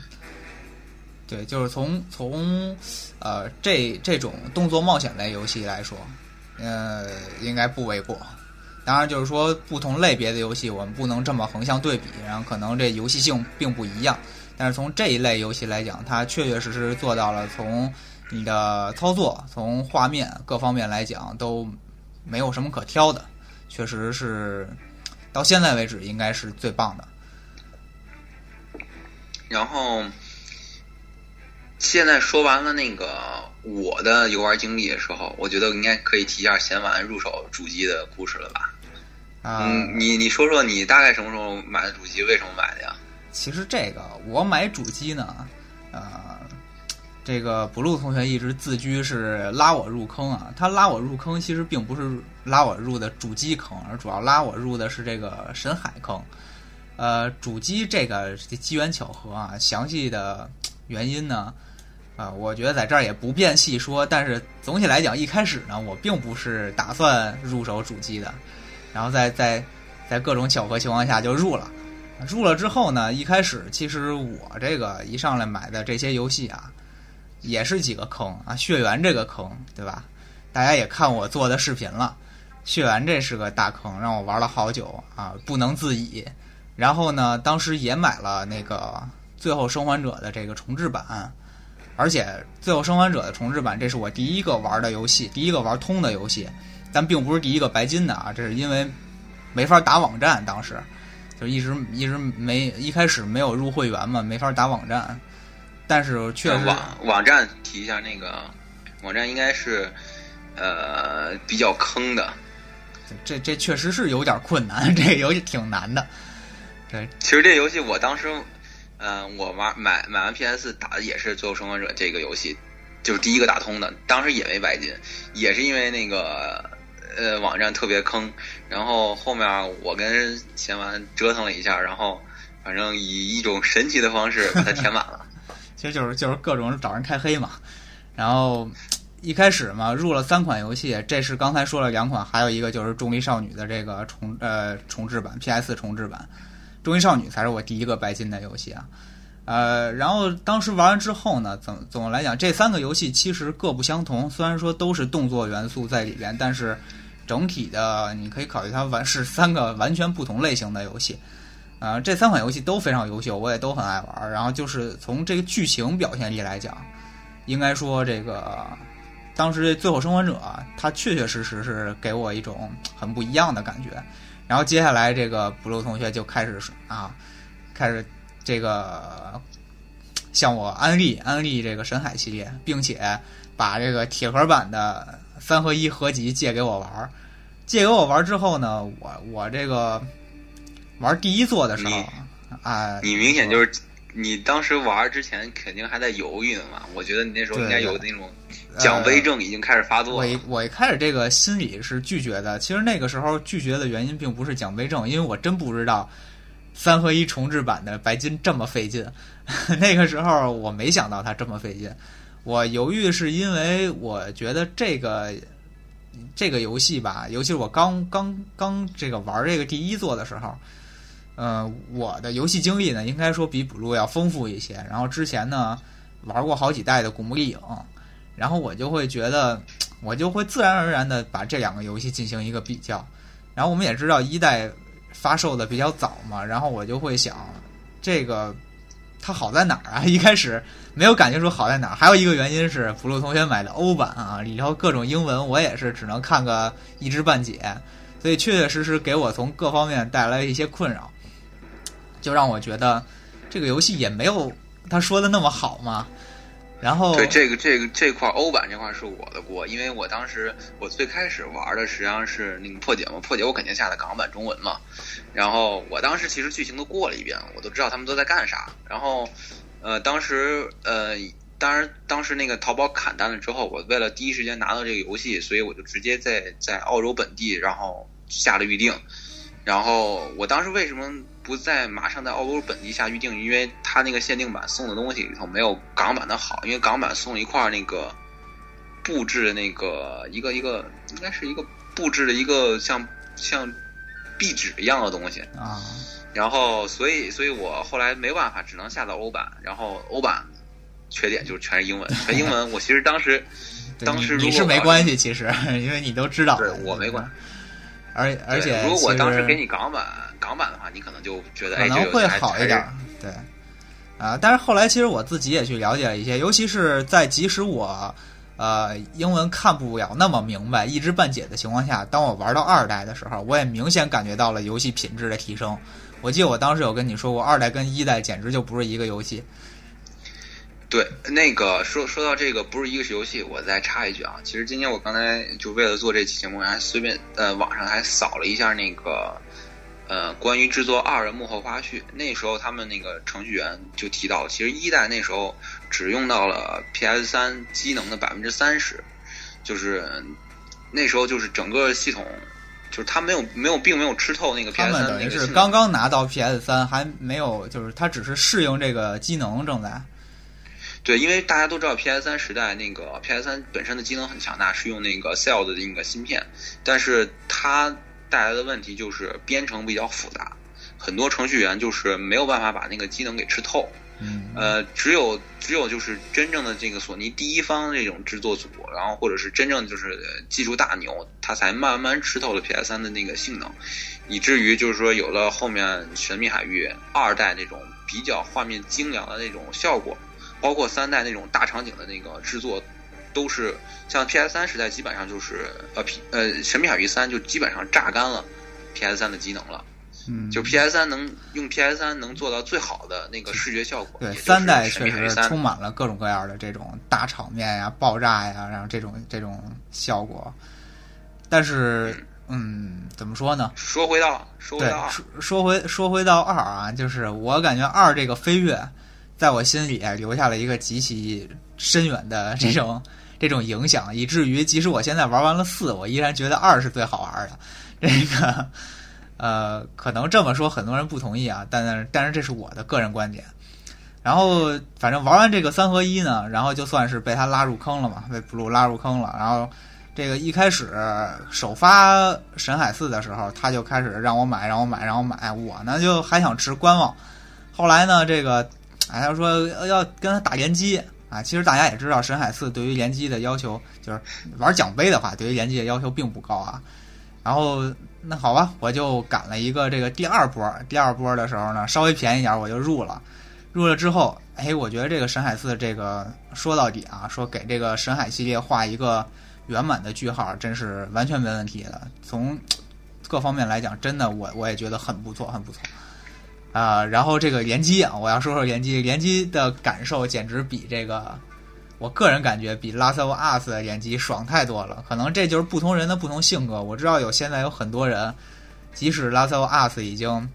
Speaker 1: 对，就是从从呃这这种动作冒险类游戏来说，呃，应该不为过。当然，就是说不同类别的游戏，我们不能这么横向对比，然后可能这游戏性并不一样。但是从这一类游戏来讲，它确确实实做到了从你的操作、从画面各方面来讲都没有什么可挑的，确实是到现在为止应该是最棒的。
Speaker 2: 然后现在说完了那个我的游玩经历的时候，我觉得应该可以提一下闲玩入手主机的故事了吧。嗯，你你说说你大概什么时候买的主机？为什么买的呀？
Speaker 1: 其实这个我买主机呢，呃，这个 blue 同学一直自居是拉我入坑啊。他拉我入坑其实并不是拉我入的主机坑，而主要拉我入的是这个神海坑。呃，主机这个机缘巧合啊，详细的原因呢，啊，我觉得在这儿也不便细说。但是总体来讲，一开始呢，我并不是打算入手主机的。然后在在在各种巧合情况下就入了，入了之后呢，一开始其实我这个一上来买的这些游戏啊，也是几个坑啊，血缘这个坑，对吧？大家也看我做的视频了，血缘这是个大坑，让我玩了好久啊，不能自已。然后呢，当时也买了那个《最后生还者》的这个重置版，而且《最后生还者》的重置版，这是我第一个玩的游戏，第一个玩通的游戏。但并不是第一个白金的啊，这是因为没法打网站，当时就一直一直没一开始没有入会员嘛，没法打网站。但是确实
Speaker 2: 网网站提一下，那个网站应该是呃比较坑的。
Speaker 1: 这这确实是有点困难，*laughs* 这个游戏挺难的。对，
Speaker 2: 其实这游戏我当时嗯，我玩买买完 PS 打的也是《最后生还者》这个游戏，就是第一个打通的，当时也没白金，也是因为那个。呃，网站特别坑，然后后面我跟贤完折腾了一下，然后反正以一种神奇的方式把它填满了。
Speaker 1: 其实就是就是各种找人开黑嘛。然后一开始嘛，入了三款游戏，这是刚才说了两款，还有一个就是《重力少女》的这个重呃重置版，PS 重置版，《重力少女》才是我第一个白金的游戏啊。呃，然后当时玩完之后呢，总总的来讲，这三个游戏其实各不相同，虽然说都是动作元素在里边，但是。整体的，你可以考虑它完是三个完全不同类型的游戏，啊，这三款游戏都非常优秀，我也都很爱玩。然后就是从这个剧情表现力来讲，应该说这个当时《最后生还者》它确确实实是给我一种很不一样的感觉。然后接下来这个 blue 同学就开始啊，开始这个向我安利安利这个神海系列，并且把这个铁盒版的三合一合集借给我玩。借给我玩之后呢，我我这个玩第一座的时候，啊，
Speaker 2: 你明显就是你当时玩之前肯定还在犹豫呢嘛？我觉得你那时候应该有那种奖杯症已经开始发作了。
Speaker 1: 我一我一开始这个心理是拒绝的，其实那个时候拒绝的原因并不是奖杯症，因为我真不知道三合一重置版的白金这么费劲。*laughs* 那个时候我没想到它这么费劲，我犹豫是因为我觉得这个这个游戏吧，尤其是我刚刚刚这个玩这个第一座的时候。呃，我的游戏经历呢，应该说比 blue 要丰富一些。然后之前呢，玩过好几代的《古墓丽影》，然后我就会觉得，*tsk* 我就会自然而然的把这两个游戏进行一个比较。然后我们也知道一代发售的比较早嘛，然后我就会想，这个它好在哪儿啊？一开始没有感觉出好在哪儿。还有一个原因是 blue 同学买的欧版啊，里头各种英文我也是只能看个一知半解，所以确确实实给我从各方面带来一些困扰。就让我觉得这个游戏也没有他说的那么好嘛。然后
Speaker 2: 对这个这个这块欧版这块是我的锅，因为我当时我最开始玩的实际上是那个破解嘛，破解我肯定下的港版中文嘛。然后我当时其实剧情都过了一遍，我都知道他们都在干啥。然后呃，当时呃，当然当时那个淘宝砍单了之后，我为了第一时间拿到这个游戏，所以我就直接在在澳洲本地然后下了预定。然后我当时为什么不在马上在澳洲本地下预定？因为它那个限定版送的东西里头没有港版的好，因为港版送了一块那个布置的那个一个一个应该是一个布置的一个像像壁纸一样的东西
Speaker 1: 啊。
Speaker 2: 然后所以所以我后来没办法，只能下到欧版。然后欧版缺点就是全是英文，全英文。我其实当时当时
Speaker 1: 你是没关系，其实因为你都知道。
Speaker 2: 对我没关。
Speaker 1: 而而且，
Speaker 2: 如果我当时给你港版港版的话，你可能就觉得
Speaker 1: 可能会好一点。对，啊，但是后来其实我自己也去了解了一些，尤其是在即使我呃英文看不了那么明白、一知半解的情况下，当我玩到二代的时候，我也明显感觉到了游戏品质的提升。我记得我当时有跟你说过，二代跟一代简直就不是一个游戏。
Speaker 2: 对，那个说说到这个不是一个游戏，我再插一句啊，其实今天我刚才就为了做这期节目，还随便呃网上还扫了一下那个呃关于制作二的幕后花絮。那时候他们那个程序员就提到，其实一代那时候只用到了 PS 三机能的百分之三十，就是那时候就是整个系统就是他没有没有并没有吃透那个 PS 三
Speaker 1: 那个。是刚刚拿到 PS 三，还没有就是他只是适应这个机能正在。
Speaker 2: 对，因为大家都知道 PS 三时代那个 PS 三本身的机能很强大，是用那个 Cell 的那个芯片，但是它带来的问题就是编程比较复杂，很多程序员就是没有办法把那个机能给吃透。
Speaker 1: 嗯。
Speaker 2: 呃，只有只有就是真正的这个索尼第一方这种制作组，然后或者是真正就是技术大牛，他才慢慢吃透了 PS 三的那个性能，以至于就是说有了后面《神秘海域》二代那种比较画面精良的那种效果。包括三代那种大场景的那个制作，都是像 PS 三时代基本上就是呃 P 呃神秘海域三就基本上榨干了 PS 三的机能了。
Speaker 1: 嗯，
Speaker 2: 就 PS 三能用 PS 三能做到最好的那个视觉效果。
Speaker 1: 对，三代确实充满了各种各样的这种大场面呀、爆炸呀，然后这种这种效果。但是，嗯，怎么说呢？
Speaker 2: 说回到说回到
Speaker 1: 二，说回说回到二啊，就是我感觉二这个飞跃。在我心里留下了一个极其深远的这种 *laughs* 这种影响，以至于即使我现在玩完了四，我依然觉得二是最好玩的。这个呃，可能这么说很多人不同意啊，但是但是这是我的个人观点。然后反正玩完这个三合一呢，然后就算是被他拉入坑了嘛，被 blue 拉入坑了。然后这个一开始首发神海四的时候，他就开始让我买，让我买，让我买，我呢就还想持观望。后来呢，这个。哎，他说要跟他打联机啊，其实大家也知道，神海四对于联机的要求，就是玩奖杯的话，对于联机的要求并不高啊。然后那好吧，我就赶了一个这个第二波，第二波的时候呢，稍微便宜点，我就入了。入了之后，哎，我觉得这个神海四这个说到底啊，说给这个神海系列画一个圆满的句号，真是完全没问题的。从各方面来讲，真的我我也觉得很不错，很不错。啊，然后这个联机啊，我要说说联机，联机的感受简直比这个，我个人感觉比《Last of Us》的联机爽太多了。可能这就是不同人的不同性格。我知道有现在有很多人，即使《Last of Us》已经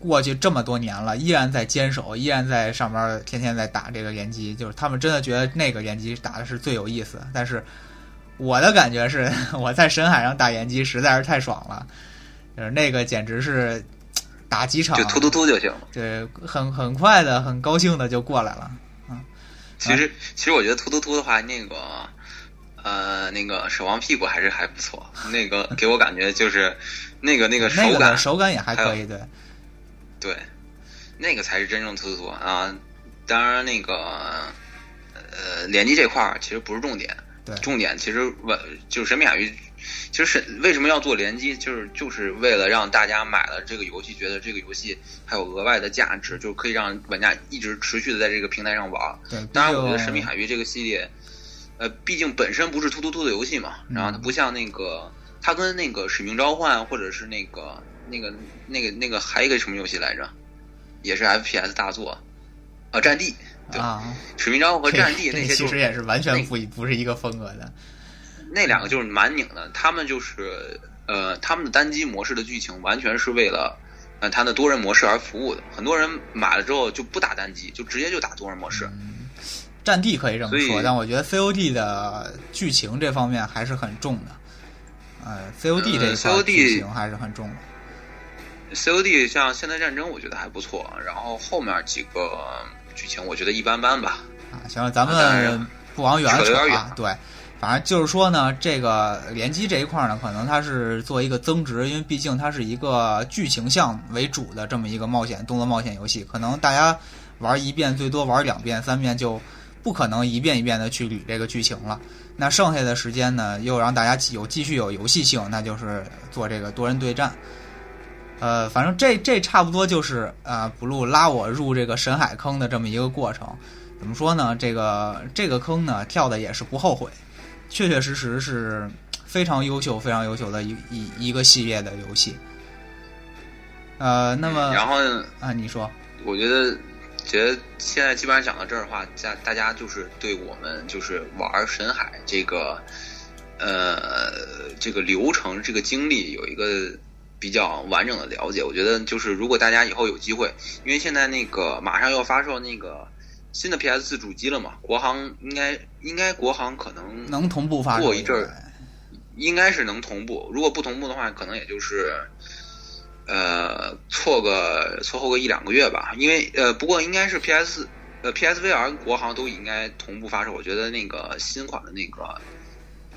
Speaker 1: 过去这么多年了，依然在坚守，依然在上边天天在打这个联机，就是他们真的觉得那个联机打的是最有意思。但是我的感觉是，*laughs* 我在深海上打联机实在是太爽了，就是那个简直是打几场
Speaker 2: 就突突突就行了。
Speaker 1: 对，很很快的，很高兴的就过来了。
Speaker 2: 嗯其实其实我觉得突突突的话，那个呃那个守望屁股还是还不错，那个 *laughs* 给我感觉就是那个那个手感
Speaker 1: 那个手感也还可以，对。
Speaker 2: 对，那个才是真正突突突啊！当然，那个呃，联机这块儿其实不是重点，
Speaker 1: 对，
Speaker 2: 重点其实我就是神秘海域，其实是为什么要做联机，就是就是为了让大家买了这个游戏，觉得这个游戏还有额外的价值，就可以让玩家一直持续的在这个平台上玩。
Speaker 1: 对，
Speaker 2: 当然，我觉得神秘海域这个系列，呃，毕竟本身不是突突突的游戏嘛，然后它不像那个，它跟那个使命召唤或者是那个。那个、那个、那个还有一个什么游戏来着？也是 FPS 大作啊，《战地》对，《使命召唤》和《战地》那些
Speaker 1: 其实也是完全不不是一个风格的。
Speaker 2: 那两个就是蛮拧的，他们就是呃，他们的单机模式的剧情完全是为了呃它的多人模式而服务的。很多人买了之后就不打单机，就直接就打多人模式。
Speaker 1: 战地可以这么说，但我觉得 COD 的剧情这方面还是很重的。呃，COD 这一块剧情还是很重的。
Speaker 2: COD 像现代战争，我觉得还不错。然后后面几个剧情，我觉得一般般吧。
Speaker 1: 啊，行了，咱们不往远了扯啊。对，反正就是说呢，这个联机这一块呢，可能它是做一个增值，因为毕竟它是一个剧情向为主的这么一个冒险动作冒险游戏。可能大家玩一遍，最多玩两遍、三遍，就不可能一遍一遍的去捋这个剧情了。那剩下的时间呢，又让大家有继续有游戏性，那就是做这个多人对战。呃，反正这这差不多就是啊，blue 拉我入这个深海坑的这么一个过程。怎么说呢？这个这个坑呢，跳的也是不后悔，确确实实是非常优秀、非常优秀的一一一个系列的游戏。呃，那么
Speaker 2: 然后
Speaker 1: 啊，你说，
Speaker 2: 我觉得觉得现在基本上讲到这儿的话，大大家就是对我们就是玩神海这个呃这个流程、这个经历有一个。比较完整的了解，我觉得就是如果大家以后有机会，因为现在那个马上要发售那个新的 PS 四主机了嘛，国行应该应该国行可能
Speaker 1: 能同步发
Speaker 2: 过一阵儿，应该是能同步。如果不同步的话，可能也就是呃错个错后个一两个月吧。因为呃不过应该是 PS 呃 PSVR 国行都应该同步发售，我觉得那个新款的那个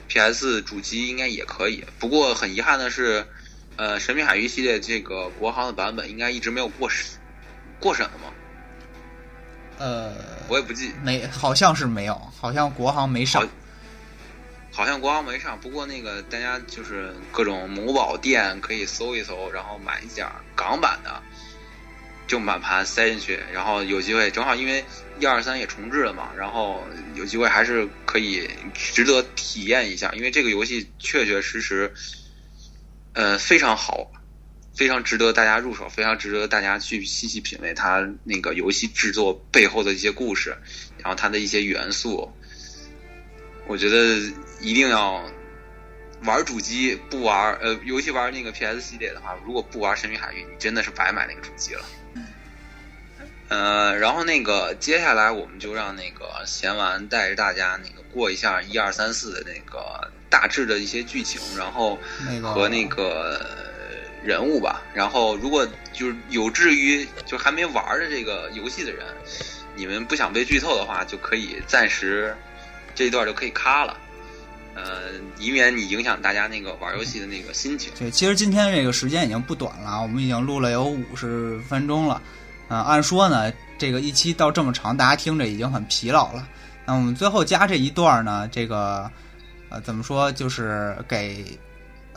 Speaker 2: PS 主机应该也可以。不过很遗憾的是。呃，神秘海域系列这个国行的版本应该一直没有过审，过审了吗？
Speaker 1: 呃，
Speaker 2: 我也不记，
Speaker 1: 没，好像是没有，好像国行没上，
Speaker 2: 好像国行没上。不过那个大家就是各种某宝店可以搜一搜，然后买一点港版的，就满盘塞进去，然后有机会正好因为一二三也重置了嘛，然后有机会还是可以值得体验一下，因为这个游戏确确实实。呃，非常好，非常值得大家入手，非常值得大家去细细品味它那个游戏制作背后的一些故事，然后它的一些元素。我觉得一定要玩主机不玩呃，尤其玩那个 PS 系列的话，如果不玩《神秘海域》，你真的是白买那个主机了。呃，然后那个接下来我们就让那个闲玩带着大家那个过一下一二三四的那个。大致的一些剧情，然后和那个人物吧。然后，如果就是有志于就还没玩的这个游戏的人，你们不想被剧透的话，就可以暂时这一段就可以卡了，呃，以免你影响大家那个玩游戏的那个心情。
Speaker 1: 对，其实今天这个时间已经不短了，我们已经录了有五十分钟了。嗯，按说呢，这个一期到这么长，大家听着已经很疲劳了。那我们最后加这一段呢，这个。呃，怎么说？就是给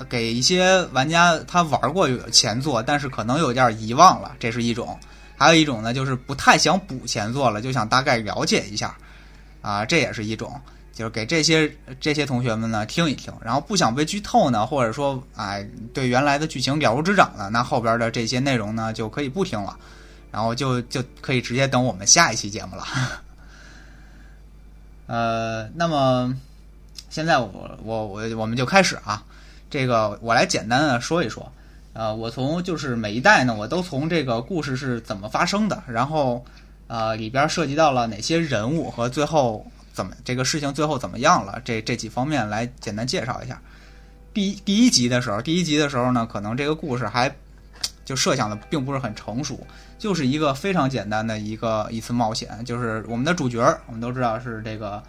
Speaker 1: 给一些玩家他玩过前作，但是可能有点遗忘了，这是一种；还有一种呢，就是不太想补前作了，就想大概了解一下，啊，这也是一种。就是给这些这些同学们呢听一听，然后不想被剧透呢，或者说哎对原来的剧情了如指掌了，那后边的这些内容呢就可以不听了，然后就就可以直接等我们下一期节目了。*laughs* 呃，那么。现在我我我我们就开始啊，这个我来简单的说一说，呃，我从就是每一代呢，我都从这个故事是怎么发生的，然后呃里边涉及到了哪些人物和最后怎么这个事情最后怎么样了，这这几方面来简单介绍一下。第第一集的时候，第一集的时候呢，可能这个故事还就设想的并不是很成熟，就是一个非常简单的一个一次冒险，就是我们的主角我们都知道是这个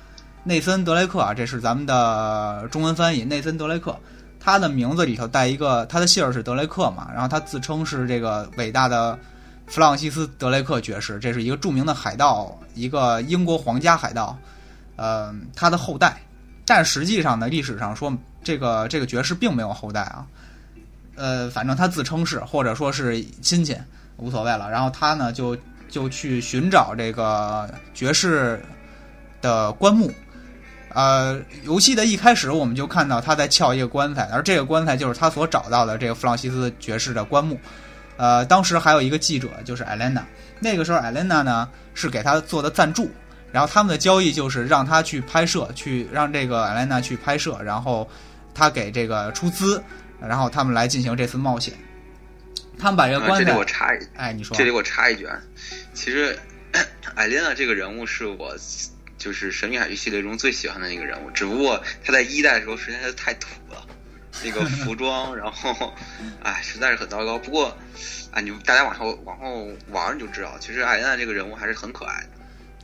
Speaker 1: 内森德雷克啊，这是咱们的中文翻译内森德雷克。他的名字里头带一个，他的姓儿是德雷克嘛，然后他自称是这个伟大的弗朗西斯·德雷克爵士，这是一个著名的海盗，一个英国皇家海盗，呃，他的后代。但实际上呢，历史上说这个这个爵士并没有后代啊，呃，反正他自称是，或者说是亲戚，无所谓了。然后他呢，就就去寻找这个爵士的棺木。呃，游戏的一开始我们就看到他在撬一个棺材，而这个棺材就是他所找到的这个弗朗西斯爵士的棺木。呃，当时还有一个记者，就是艾莲娜。那个时候艾莲娜呢是给他做的赞助，然后他们的交易就是让他去拍摄，去让这个艾莲娜去拍摄，然后他给这个出资，然后他们来进行这次冒险。他们把这个棺材，
Speaker 2: 这里我插一，
Speaker 1: 哎，你说，
Speaker 2: 这里我插一句啊，其实艾莲娜这个人物是我。就是《神秘海域》系列中最喜欢的那个人物，只不过他在一代的时候实在是太土了，那个服装，然后，哎，实在是很糟糕。不过，哎，你大家往后往后玩你就知道，其实艾莲娜这个人物还是很可爱的。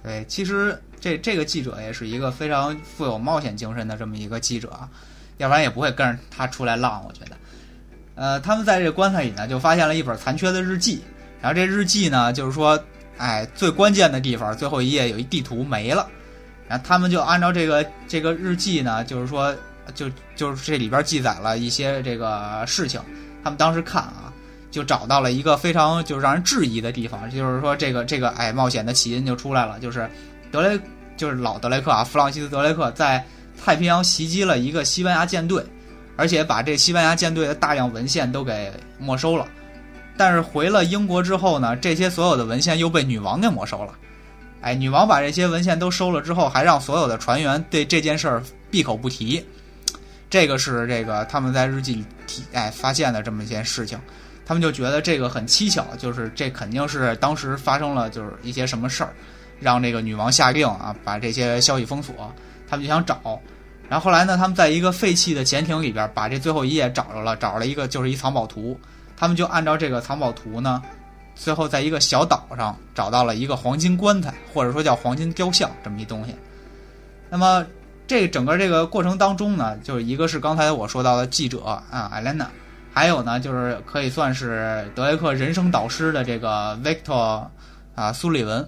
Speaker 1: 对，其实这这个记者也是一个非常富有冒险精神的这么一个记者啊，要不然也不会跟着他出来浪。我觉得，呃，他们在这棺材里呢，就发现了一本残缺的日记，然后这日记呢，就是说，哎，最关键的地方，最后一页有一地图没了。然后他们就按照这个这个日记呢，就是说，就就是这里边记载了一些这个事情。他们当时看啊，就找到了一个非常就是让人质疑的地方，就是说这个这个哎冒险的起因就出来了，就是德雷就是老德雷克啊，弗朗西斯德雷克在太平洋袭击了一个西班牙舰队，而且把这西班牙舰队的大量文献都给没收了。但是回了英国之后呢，这些所有的文献又被女王给没收了。哎，女王把这些文献都收了之后，还让所有的船员对这件事儿闭口不提。这个是这个他们在日记里提哎发现的这么一件事情，他们就觉得这个很蹊跷，就是这肯定是当时发生了就是一些什么事儿，让这个女王下令啊把这些消息封锁。他们就想找，然后后来呢，他们在一个废弃的潜艇里边把这最后一页找着了，找着了一个就是一藏宝图，他们就按照这个藏宝图呢。最后，在一个小岛上找到了一个黄金棺材，或者说叫黄金雕像这么一东西。那么，这整个这个过程当中呢，就是一个是刚才我说到的记者啊，艾莲娜，还有呢，就是可以算是德雷克人生导师的这个 Victor 啊，苏利文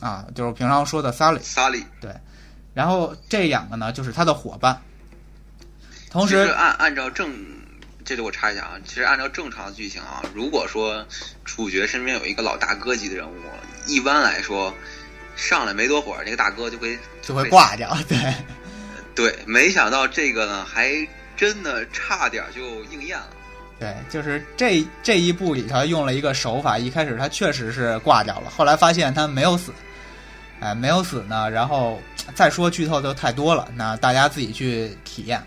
Speaker 1: 啊，就是平常说的 Sally。
Speaker 2: Sally
Speaker 1: 对，然后这两个呢，就是他的伙伴。同时，
Speaker 2: 按按照正。这里我插一下啊，其实按照正常的剧情啊，如果说主角身边有一个老大哥级的人物，一般来说上来没多会儿，那个大哥就会
Speaker 1: 就会挂掉。对，*laughs*
Speaker 2: 对，没想到这个呢，还真的差点就应验了。
Speaker 1: 对，就是这这一部里头用了一个手法，一开始他确实是挂掉了，后来发现他没有死，哎，没有死呢。然后再说剧透就太多了，那大家自己去体验。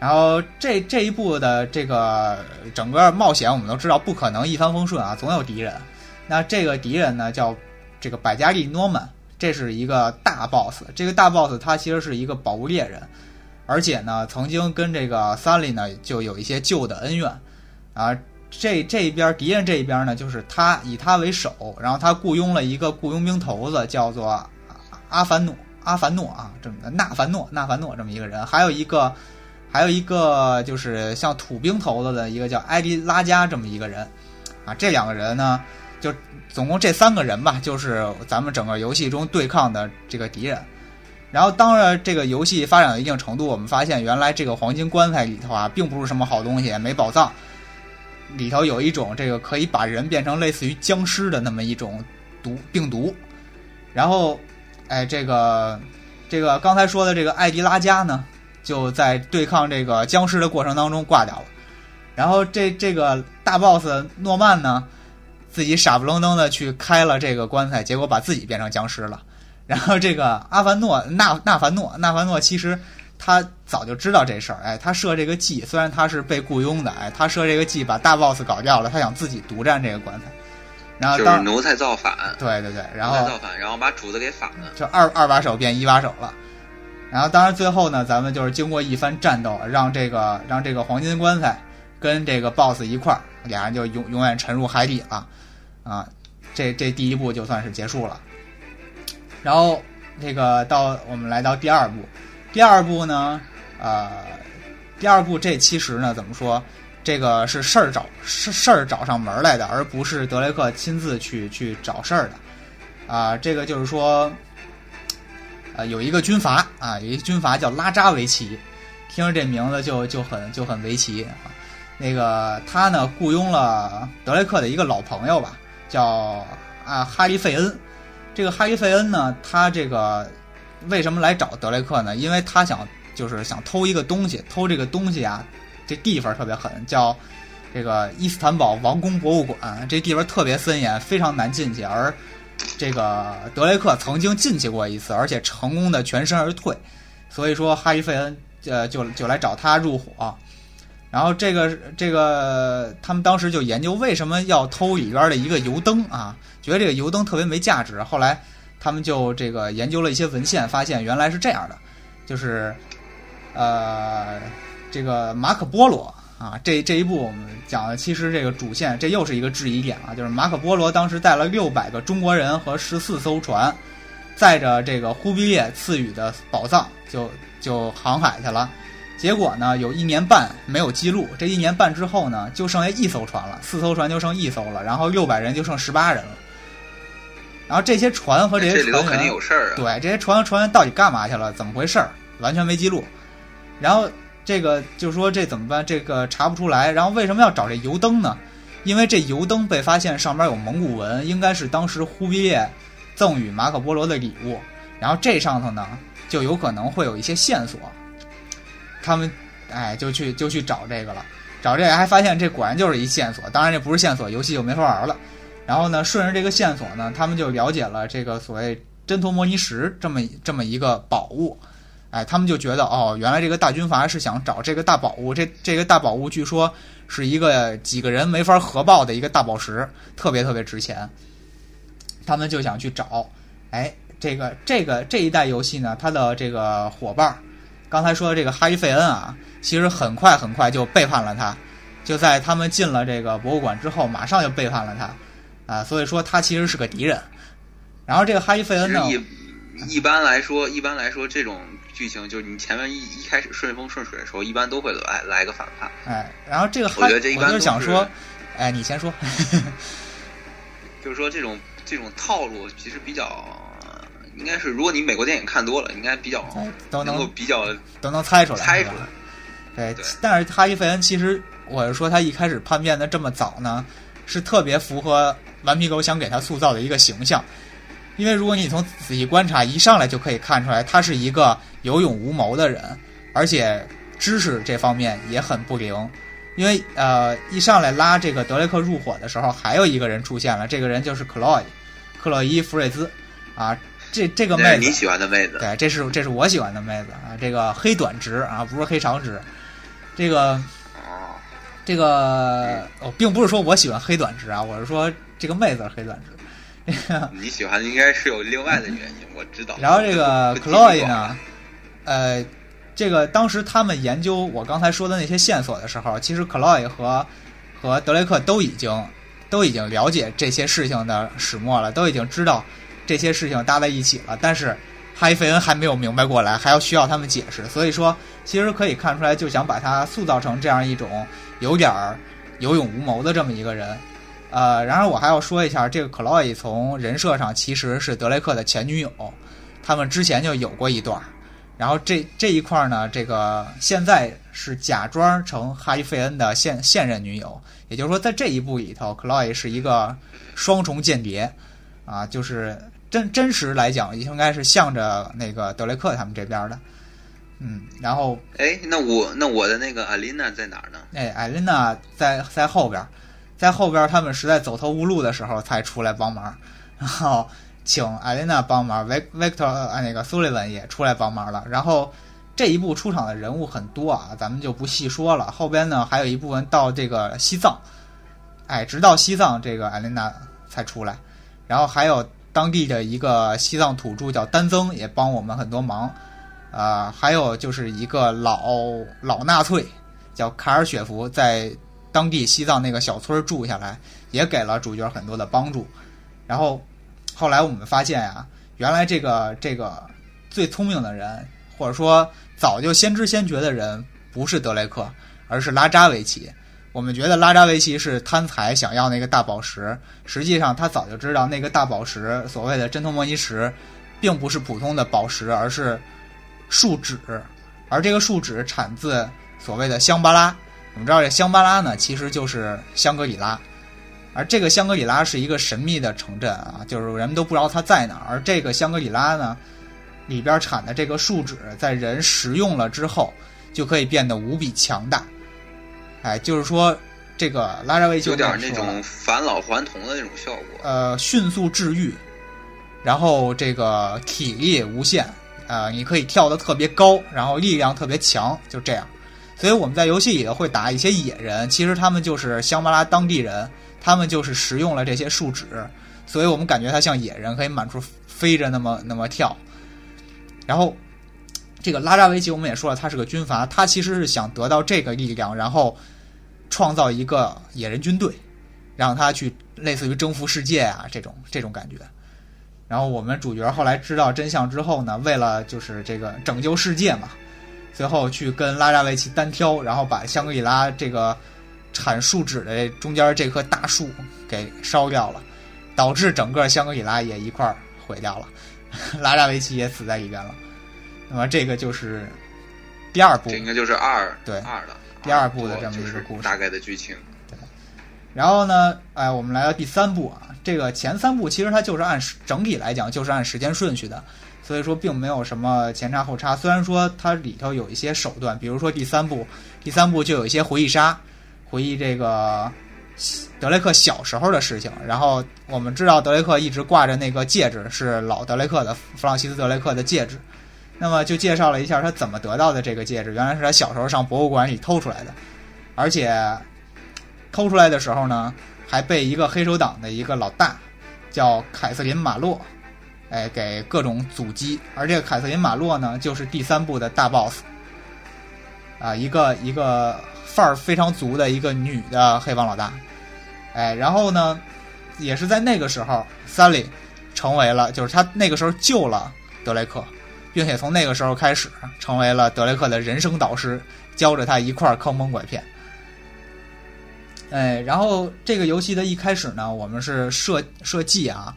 Speaker 1: 然后这这一部的这个整个冒险，我们都知道不可能一帆风顺啊，总有敌人。那这个敌人呢，叫这个百加利诺曼，这是一个大 boss。这个大 boss 他其实是一个宝物猎人，而且呢，曾经跟这个三里呢就有一些旧的恩怨啊。这这一边敌人这一边呢，就是他以他为首，然后他雇佣了一个雇佣兵头子，叫做阿凡诺阿凡诺啊，这么的纳凡诺纳凡诺这么一个人，还有一个。还有一个就是像土兵头子的一个叫埃迪拉加这么一个人，啊，这两个人呢，就总共这三个人吧，就是咱们整个游戏中对抗的这个敌人。然后，当然这个游戏发展到一定程度，我们发现原来这个黄金棺材里头啊，并不是什么好东西，没宝藏，里头有一种这个可以把人变成类似于僵尸的那么一种毒病毒。然后，哎，这个这个刚才说的这个艾迪拉加呢？就在对抗这个僵尸的过程当中挂掉了，然后这这个大 boss 诺曼呢，自己傻不愣登的去开了这个棺材，结果把自己变成僵尸了。然后这个阿凡诺纳纳凡诺纳凡诺其实他早就知道这事儿，哎，他设这个计，虽然他是被雇佣的，哎，他设这个计把大 boss 搞掉了，他想自己独占这个棺材，然后
Speaker 2: 就是
Speaker 1: 当
Speaker 2: 奴才造反，
Speaker 1: 对对对，然后
Speaker 2: 奴才造反，然后把主子给反了。
Speaker 1: 就二二把手变一把手了。然后当然最后呢，咱们就是经过一番战斗，让这个让这个黄金棺材跟这个 BOSS 一块儿，俩人就永永远沉入海底了，啊，这这第一步就算是结束了。然后这个到我们来到第二步，第二步呢，呃，第二步这其实呢怎么说？这个是事儿找事事儿找上门来的，而不是德雷克亲自去去找事儿的。啊，这个就是说，呃，有一个军阀啊，有一个军阀叫拉扎维奇，听着这名字就就很就很维奇啊。那个他呢雇佣了德雷克的一个老朋友吧，叫啊哈利费恩。这个哈利费恩呢，他这个为什么来找德雷克呢？因为他想就是想偷一个东西，偷这个东西啊，这地方特别狠，叫这个伊斯坦堡王宫博物馆。这地方特别森严，非常难进去，而这个德雷克曾经进去过一次，而且成功的全身而退。所以说，哈伊费恩呃就就来找他入伙。然后这个这个，他们当时就研究为什么要偷里边的一个油灯啊，觉得这个油灯特别没价值。后来他们就这个研究了一些文献，发现原来是这样的，就是呃，这个马可波罗啊，这这一部我们讲的其实这个主线，这又是一个质疑点啊，就是马可波罗当时带了六百个中国人和十四艘船，载着这个忽必烈赐予的宝藏，就就航海去了。结果呢，有一年半没有记录。这一年半之后呢，就剩下一艘船了，四艘船就剩一艘了，然后六百人就剩十八人了。然后这些船和这些船员，
Speaker 2: 肯定有事儿啊。
Speaker 1: 对，这些船和船员到底干嘛去了？怎么回事儿？完全没记录。然后这个就说这怎么办？这个查不出来。然后为什么要找这油灯呢？因为这油灯被发现上面有蒙古文，应该是当时忽必烈赠予马可波罗的礼物。然后这上头呢，就有可能会有一些线索。他们哎，就去就去找这个了，找这个还发现这果然就是一线索。当然这不是线索，游戏就没法玩了。然后呢，顺着这个线索呢，他们就了解了这个所谓真陀摩尼石这么这么一个宝物。哎，他们就觉得哦，原来这个大军阀是想找这个大宝物。这这个大宝物据说是一个几个人没法合抱的一个大宝石，特别特别值钱。他们就想去找。哎，这个这个这一代游戏呢，它的这个伙伴。刚才说的这个哈伊费恩啊，其实很快很快就背叛了他，就在他们进了这个博物馆之后，马上就背叛了他，啊，所以说他其实是个敌人。然后这个哈伊费恩呢，
Speaker 2: 一般来说，一般来说这种剧情就是你前面一一开始顺风顺水的时候，一般都会来来个反派。
Speaker 1: 哎，然后这个哈，我
Speaker 2: 就
Speaker 1: 想说，哎，你先说，*laughs*
Speaker 2: 就是说这种这种套路其实比较。应该是，如果你美国电影看多了，应该比较
Speaker 1: 都能
Speaker 2: 够比较
Speaker 1: 都能猜出来。
Speaker 2: 猜出来，
Speaker 1: 对。但是哈伊费恩其实，我是说他一开始叛变的这么早呢，是特别符合顽皮狗想给他塑造的一个形象。因为如果你从仔细观察，一上来就可以看出来，他是一个有勇无谋的人，而且知识这方面也很不灵。因为呃，一上来拉这个德雷克入伙的时候，还有一个人出现了，这个人就是克洛伊，克洛伊·弗瑞兹啊。这这个妹子，
Speaker 2: 你喜欢的妹子，
Speaker 1: 对，这是这是我喜欢的妹子啊。这个黑短直啊，不是黑长直。这个，这个哦，并不是说我喜欢黑短直啊，我是说这个妹子是黑短直。*laughs*
Speaker 2: 你喜欢的应该是有另外的原因，我知道。
Speaker 1: 然后这个克洛伊呢，呃，这个当时他们研究我刚才说的那些线索的时候，其实克洛伊和和德雷克都已经都已经了解这些事情的始末了，都已经知道。这些事情搭在一起了，但是哈伊费恩还没有明白过来，还要需要他们解释。所以说，其实可以看出来，就想把他塑造成这样一种有点儿有勇无谋的这么一个人。呃，然而我还要说一下，这个克洛伊从人设上其实是德雷克的前女友，他们之前就有过一段。然后这这一块呢，这个现在是假装成哈伊费恩的现现任女友，也就是说，在这一部里头，克洛伊是一个双重间谍啊，就是。真真实来讲，应该是向着那个德雷克他们这边的，嗯，然后，
Speaker 2: 哎，那我那我的那个艾琳娜在哪儿呢？
Speaker 1: 哎，艾琳娜在在后边，在后边，他们实在走投无路的时候才出来帮忙，然后请艾琳娜帮忙，维维克特啊那个苏利文也出来帮忙了，然后这一部出场的人物很多啊，咱们就不细说了。后边呢，还有一部分到这个西藏，哎，直到西藏这个艾琳娜才出来。然后还有当地的一个西藏土著叫丹增，也帮我们很多忙。啊，还有就是一个老老纳粹叫卡尔雪弗，在当地西藏那个小村住下来，也给了主角很多的帮助。然后后来我们发现呀，原来这个这个最聪明的人，或者说早就先知先觉的人，不是德雷克，而是拉扎维奇。我们觉得拉扎维奇是贪财，想要那个大宝石，实际上他早就知道那个大宝石，所谓的真托莫尼石，并不是普通的宝石，而是。树脂，而这个树脂产自所谓的香巴拉。我们知道这香巴拉呢，其实就是香格里拉。而这个香格里拉是一个神秘的城镇啊，就是人们都不知道它在哪儿。而这个香格里拉呢，里边产的这个树脂，在人食用了之后，就可以变得无比强大。哎，就是说这个拉扎维奇
Speaker 2: 有点那种返老还童的那种效果。
Speaker 1: 呃，迅速治愈，然后这个体力无限。呃，你可以跳得特别高，然后力量特别强，就这样。所以我们在游戏里头会打一些野人，其实他们就是香巴拉当地人，他们就是食用了这些树脂，所以我们感觉他像野人，可以满处飞着那么那么跳。然后这个拉扎维奇，我们也说了，他是个军阀，他其实是想得到这个力量，然后创造一个野人军队，让他去类似于征服世界啊这种这种感觉。然后我们主角后来知道真相之后呢，为了就是这个拯救世界嘛，最后去跟拉扎维奇单挑，然后把香格里拉这个产树脂的中间这棵大树给烧掉了，导致整个香格里拉也一块儿毁掉了，*laughs* 拉扎维奇也死在里边了。那么这个就是第二部，
Speaker 2: 这应该就是二
Speaker 1: 对
Speaker 2: 二的
Speaker 1: 第二部的这么一个故事，
Speaker 2: 大概的剧情。
Speaker 1: 对。然后呢，哎，我们来到第三部啊。这个前三部其实它就是按整体来讲就是按时间顺序的，所以说并没有什么前插后插。虽然说它里头有一些手段，比如说第三部，第三部就有一些回忆杀，回忆这个德雷克小时候的事情。然后我们知道德雷克一直挂着那个戒指，是老德雷克的弗朗西斯德雷克的戒指。那么就介绍了一下他怎么得到的这个戒指，原来是他小时候上博物馆里偷出来的，而且偷出来的时候呢。还被一个黑手党的一个老大，叫凯瑟琳马洛，哎，给各种阻击。而这个凯瑟琳马洛呢，就是第三部的大 boss，啊，一个一个范儿非常足的一个女的黑帮老大，哎，然后呢，也是在那个时候，三里成为了，就是他那个时候救了德雷克，并且从那个时候开始成为了德雷克的人生导师，教着他一块坑蒙拐骗。哎，然后这个游戏的一开始呢，我们是设设计啊，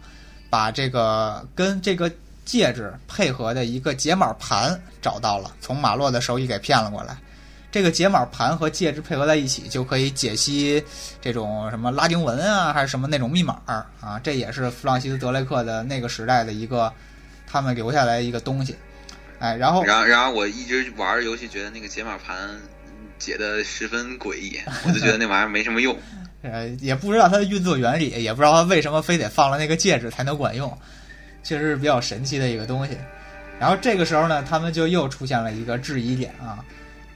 Speaker 1: 把这个跟这个戒指配合的一个解码盘找到了，从马洛的手里给骗了过来。这个解码盘和戒指配合在一起，就可以解析这种什么拉丁文啊，还是什么那种密码啊。这也是弗朗西斯德雷克的那个时代的一个他们留下来一个东西。哎，然后，
Speaker 2: 然后，然后我一直玩游戏，觉得那个解码盘。解的十分诡异，*laughs* 我就觉得那玩意儿没什么用。*laughs*
Speaker 1: 呃，也不知道它的运作原理，也不知道它为什么非得放了那个戒指才能管用，确实是比较神奇的一个东西。然后这个时候呢，他们就又出现了一个质疑点啊，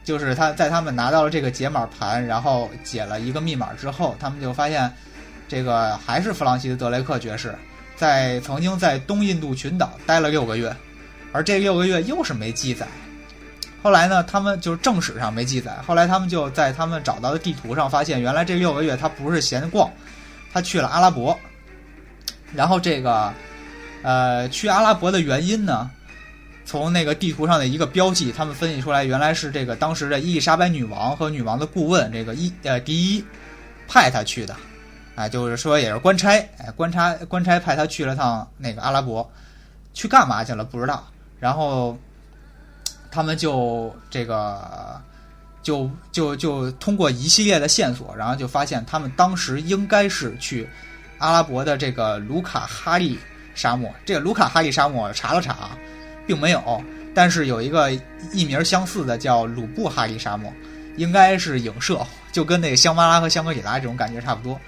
Speaker 1: 就是他在他们拿到了这个解码盘，然后解了一个密码之后，他们就发现这个还是弗朗西斯德雷克爵士在曾经在东印度群岛待了六个月，而这六个月又是没记载。后来呢，他们就是正史上没记载。后来他们就在他们找到的地图上发现，原来这六个月他不是闲逛，他去了阿拉伯。然后这个，呃，去阿拉伯的原因呢，从那个地图上的一个标记，他们分析出来，原来是这个当时的伊丽莎白女王和女王的顾问这个一呃第一派他去的，哎，就是说也是官差，哎，官差官差派他去了趟那个阿拉伯，去干嘛去了不知道。然后。他们就这个，就就就通过一系列的线索，然后就发现他们当时应该是去阿拉伯的这个卢卡哈利沙漠。这个卢卡哈利沙漠查了查，并没有，但是有一个译名相似的叫鲁布哈利沙漠，应该是影射，就跟那个香巴拉和香格里拉这种感觉差不多。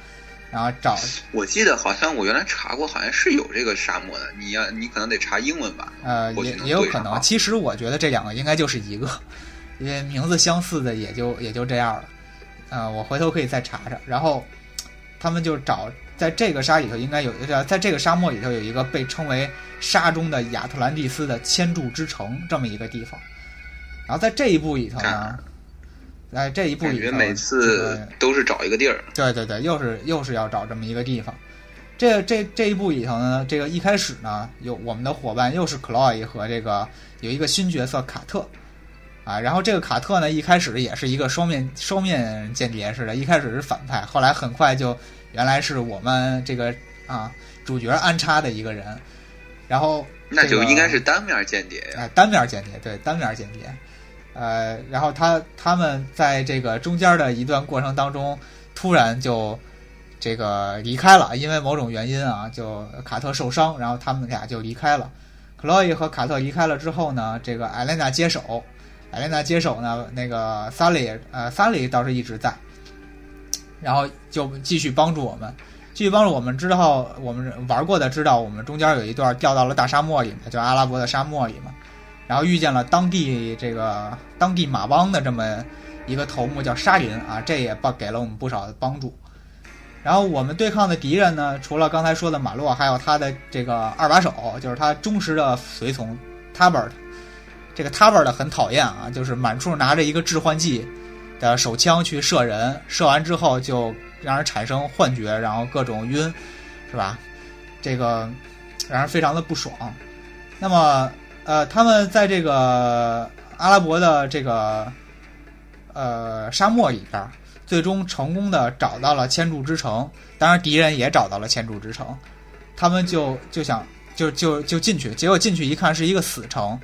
Speaker 1: 然后找
Speaker 2: 我记得好像我原来查过，好像是有这个沙漠的。你要你可能得查英文吧？
Speaker 1: 呃，也也有可能。其实我觉得这两个应该就是一个，*laughs* 因为名字相似的也就也就这样了。呃，我回头可以再查查。然后他们就找在这个沙里头，应该有在这个沙漠里头有一个被称为沙中的亚特兰蒂斯的千柱之城这么一个地方。然后在这一部里头呢。在这一部里头，
Speaker 2: 每次都是找一个地儿。
Speaker 1: 对对对，又是又是要找这么一个地方。这这这一部里头呢，这个一开始呢，有我们的伙伴又是克洛伊和这个有一个新角色卡特啊。然后这个卡特呢，一开始也是一个双面双面间谍似的，一开始是反派，后来很快就原来是我们这个啊主角安插的一个人。然后
Speaker 2: 那就应该是单面间谍
Speaker 1: 呀，单面间谍，对，单面间谍。呃，然后他他们在这个中间的一段过程当中，突然就这个离开了，因为某种原因啊，就卡特受伤，然后他们俩就离开了。克洛伊和卡特离开了之后呢，这个艾莲娜接手，艾莲娜接手呢，那个萨利呃萨利倒是一直在，然后就继续帮助我们，继续帮助我们。之后我们玩过的知道，我们中间有一段掉到了大沙漠里，就阿拉伯的沙漠里嘛。然后遇见了当地这个当地马帮的这么一个头目叫沙林啊，这也帮给了我们不少的帮助。然后我们对抗的敌人呢，除了刚才说的马洛，还有他的这个二把手，就是他忠实的随从 Tabert。这个 Tabert 很讨厌啊，就是满处拿着一个致幻剂的手枪去射人，射完之后就让人产生幻觉，然后各种晕，是吧？这个让人非常的不爽。那么。呃，他们在这个阿拉伯的这个呃沙漠里边，最终成功的找到了千柱之城。当然，敌人也找到了千柱之城，他们就就想就就就进去，结果进去一看是一个死城，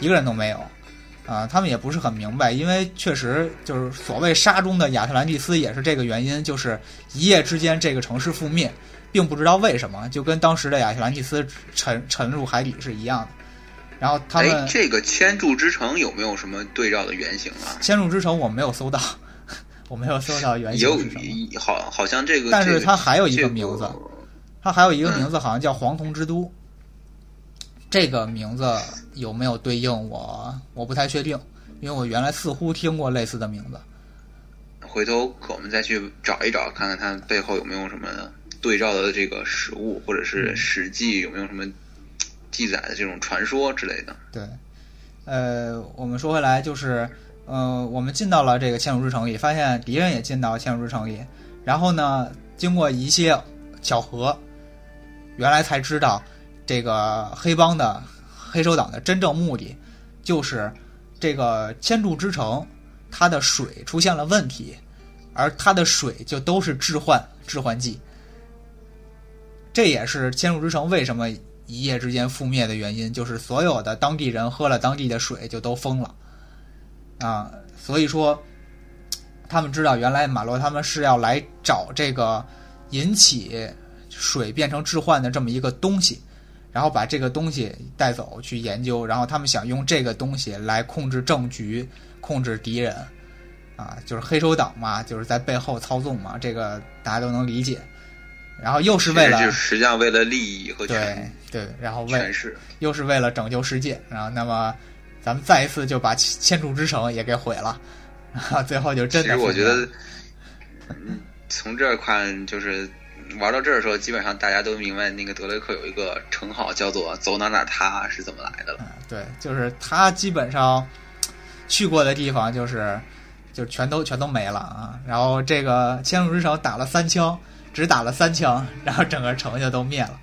Speaker 1: 一个人都没有。啊，他们也不是很明白，因为确实就是所谓沙中的亚特兰蒂斯也是这个原因，就是一夜之间这个城市覆灭，并不知道为什么，就跟当时的亚特兰蒂斯沉沉入海底是一样的。然后他们
Speaker 2: 这个千柱之城有没有什么对照的原型啊？
Speaker 1: 千柱之城我没有搜到，*laughs* 我没有搜到原型是什
Speaker 2: 么。好，好像这个，
Speaker 1: 但是它还有一个名字，它还有一个名字，好像叫黄铜之都。这个名字有没有对应我？我不太确定，因为我原来似乎听过类似的名字。
Speaker 2: 回头我们再去找一找，看看它背后有没有什么对照的这个实物，或者是史记有没有什么。记载的这种传说之类的。
Speaker 1: 对，呃，我们说回来，就是，呃，我们进到了这个千主之城里，发现敌人也进到千主之城里，然后呢，经过一些巧合，原来才知道，这个黑帮的黑手党的真正目的，就是这个千柱之城，它的水出现了问题，而它的水就都是致幻致幻剂，这也是千柱之城为什么。一夜之间覆灭的原因，就是所有的当地人喝了当地的水就都疯了，啊，所以说，他们知道原来马洛他们是要来找这个引起水变成致幻的这么一个东西，然后把这个东西带走去研究，然后他们想用这个东西来控制政局、控制敌人，啊，就是黑手党嘛，就是在背后操纵嘛，这个大家都能理解。然后又是为了，
Speaker 2: 实际上为了利益和
Speaker 1: 权对，然后为又是为了拯救世界，然后那么咱们再一次就把千柱之城也给毁了，*laughs* 然后最后就真的。
Speaker 2: 其实我觉得，从这儿看，就是玩到这儿的时候，基本上大家都明白那个德雷克有一个称号叫做“走哪哪塌”是怎么来的了。
Speaker 1: 对，就是他基本上去过的地方，就是就全都全都没了啊。然后这个千柱之城打了三枪。只打了三枪，然后整个城就都灭了。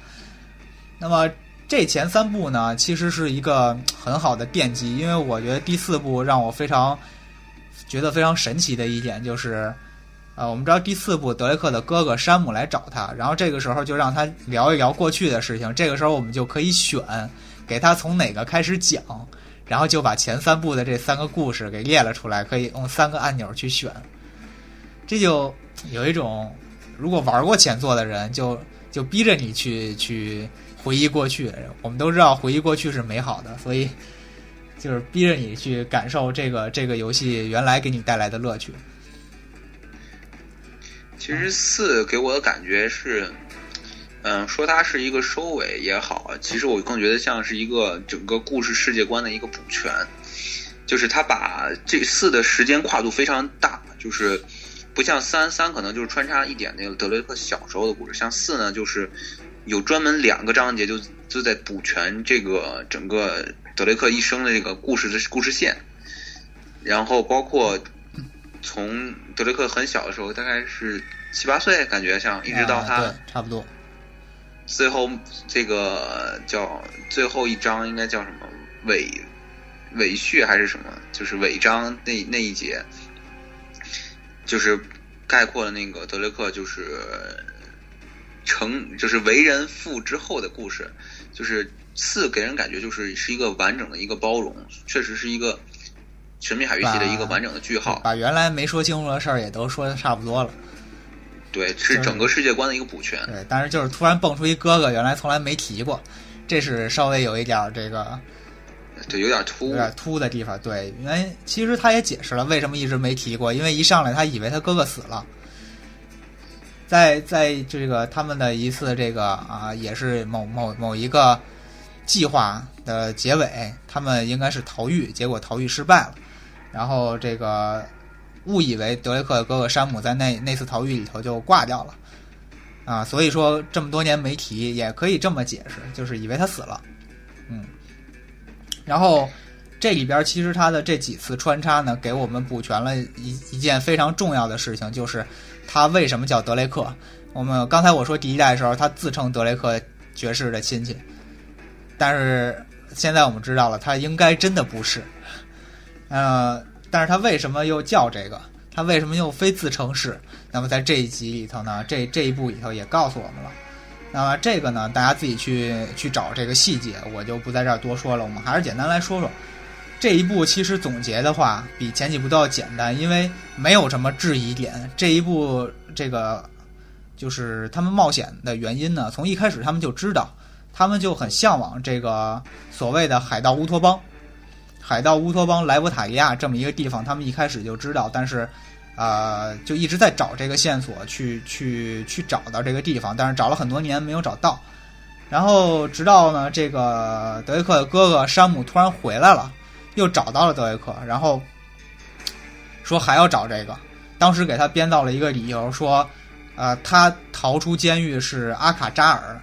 Speaker 1: 那么这前三部呢，其实是一个很好的奠基，因为我觉得第四部让我非常觉得非常神奇的一点就是，呃，我们知道第四部德雷克的哥哥山姆来找他，然后这个时候就让他聊一聊过去的事情。这个时候我们就可以选给他从哪个开始讲，然后就把前三部的这三个故事给列了出来，可以用三个按钮去选，这就有一种。如果玩过前作的人，就就逼着你去去回忆过去。我们都知道回忆过去是美好的，所以就是逼着你去感受这个这个游戏原来给你带来的乐趣。
Speaker 2: 其实四给我的感觉是，嗯，说它是一个收尾也好，其实我更觉得像是一个整个故事世界观的一个补全，就是它把这四的时间跨度非常大，就是不像三三可能就是穿插一点那个德雷克小时候的故事，像四呢就是有专门两个章节就就在补全这个整个德雷克一生的这个故事的故事线，然后包括。从德雷克很小的时候，大概是七八岁，感觉像一直到他
Speaker 1: 差不多，
Speaker 2: 最后这个叫最后一章应该叫什么尾尾序还是什么？就是尾章那那一节，就是概括了那个德雷克就是成就是为人父之后的故事。就是四给人感觉就是是一个完整的一个包容，确实是一个。神秘海域系的一个完整的句号，
Speaker 1: 把原来没说清楚的事儿也都说的差不多了。
Speaker 2: 对，是整个世界观的一个补全。
Speaker 1: 对，但是就是突然蹦出一哥哥，原来从来没提过，这是稍微有一点这个，
Speaker 2: 对，有点突，
Speaker 1: 有点突的地方。对，因为其实他也解释了为什么一直没提过，因为一上来他以为他哥哥死了，在在这个他们的一次这个啊，也是某某某一个计划的结尾，他们应该是逃狱，结果逃狱失败了。然后这个误以为德雷克的哥哥山姆在那那次逃狱里头就挂掉了，啊，所以说这么多年没提，也可以这么解释，就是以为他死了，嗯。然后这里边其实他的这几次穿插呢，给我们补全了一一件非常重要的事情，就是他为什么叫德雷克。我们刚才我说第一代的时候，他自称德雷克爵士的亲戚，但是现在我们知道了，他应该真的不是。呃，但是他为什么又叫这个？他为什么又非自称是？那么在这一集里头呢，这这一部里头也告诉我们了。那么这个呢，大家自己去去找这个细节，我就不在这儿多说了。我们还是简单来说说这一部。其实总结的话，比前几部都要简单，因为没有什么质疑点。这一部这个就是他们冒险的原因呢，从一开始他们就知道，他们就很向往这个所谓的海盗乌托邦。海盗乌托邦莱博塔利亚这么一个地方，他们一开始就知道，但是，呃，就一直在找这个线索，去去去找到这个地方，但是找了很多年没有找到。然后直到呢，这个德雷克的哥哥山姆突然回来了，又找到了德雷克，然后说还要找这个。当时给他编造了一个理由，说，呃，他逃出监狱是阿卡扎尔，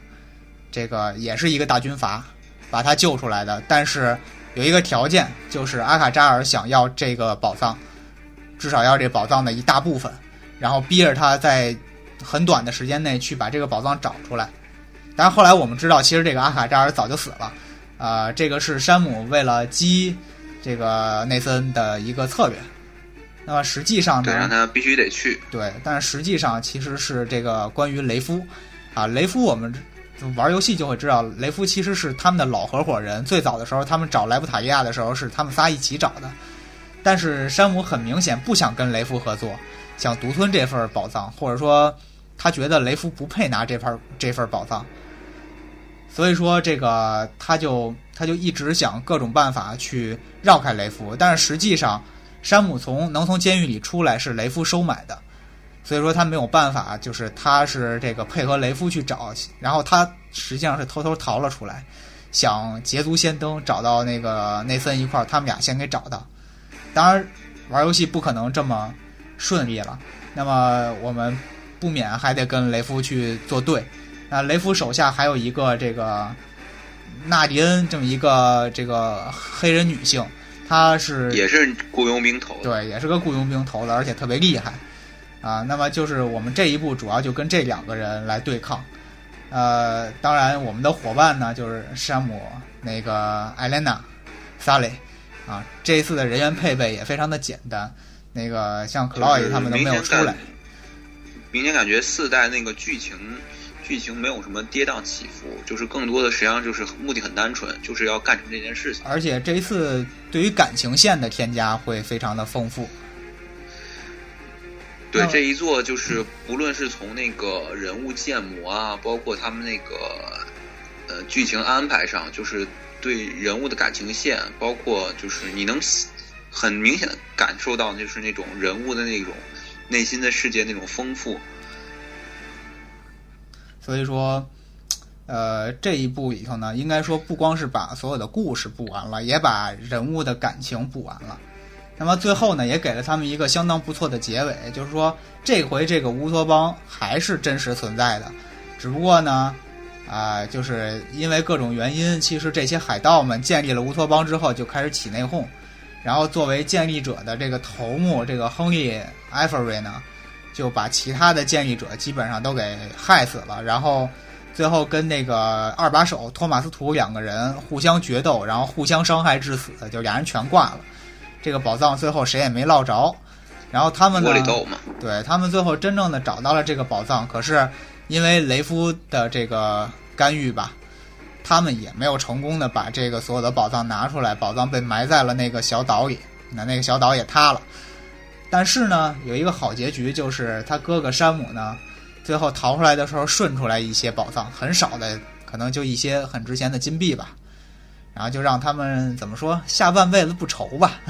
Speaker 1: 这个也是一个大军阀把他救出来的，但是。有一个条件，就是阿卡扎尔想要这个宝藏，至少要这宝藏的一大部分，然后逼着他在很短的时间内去把这个宝藏找出来。但是后来我们知道，其实这个阿卡扎尔早就死了。呃，这个是山姆为了激这个内森的一个策略。那么实际上呢？
Speaker 2: 对，让他必须得去。
Speaker 1: 对，但是实际上其实是这个关于雷夫啊，雷夫我们。玩游戏就会知道，雷夫其实是他们的老合伙人。最早的时候，他们找莱布塔利亚的时候，是他们仨一起找的。但是山姆很明显不想跟雷夫合作，想独吞这份宝藏，或者说他觉得雷夫不配拿这份 *laughs* 这份宝藏。所以说，这个他就他就一直想各种办法去绕开雷夫。但是实际上，山姆从能从监狱里出来是雷夫收买的。所以说他没有办法，就是他是这个配合雷夫去找，然后他实际上是偷偷逃了出来，想捷足先登，找到那个内森一块儿，他们俩先给找到。当然，玩游戏不可能这么顺利了，那么我们不免还得跟雷夫去作对。那雷夫手下还有一个这个纳迪恩这么一个这个黑人女性，她是
Speaker 2: 也是雇佣兵头，
Speaker 1: 对，也是个雇佣兵头的，而且特别厉害。啊，那么就是我们这一步主要就跟这两个人来对抗，呃，当然我们的伙伴呢就是山姆那个艾莲娜，萨雷，啊，这一次的人员配备也非常的简单，那个像克劳伊他们都没有出来。
Speaker 2: 明显感觉四代那个剧情剧情没有什么跌宕起伏，就是更多的实际上就是目的很单纯，就是要干成这件事情。
Speaker 1: 而且这一次对于感情线的添加会非常的丰富。
Speaker 2: 对这一座，就是不论是从那个人物建模啊，包括他们那个呃剧情安排上，就是对人物的感情线，包括就是你能很明显的感受到，就是那种人物的那种内心的世界那种丰富，
Speaker 1: 所以说，呃，这一部里头呢，应该说不光是把所有的故事补完了，也把人物的感情补完了。那么最后呢，也给了他们一个相当不错的结尾，就是说这回这个乌托邦还是真实存在的，只不过呢，啊、就是因为各种原因，其实这些海盗们建立了乌托邦之后就开始起内讧，然后作为建立者的这个头目这个亨利埃弗瑞呢，就把其他的建立者基本上都给害死了，然后最后跟那个二把手托马斯图两个人互相决斗，然后互相伤害致死，就俩人全挂了。这个宝藏最后谁也没捞着，然后他们呢对他们最后真正的找到了这个宝藏，可是因为雷夫的这个干预吧，他们也没有成功的把这个所有的宝藏拿出来，宝藏被埋在了那个小岛里，那那个小岛也塌了。但是呢，有一个好结局，就是他哥哥山姆呢，最后逃出来的时候顺出来一些宝藏，很少的，可能就一些很值钱的金币吧。然后就让他们怎么说，下半辈子不愁吧。*laughs*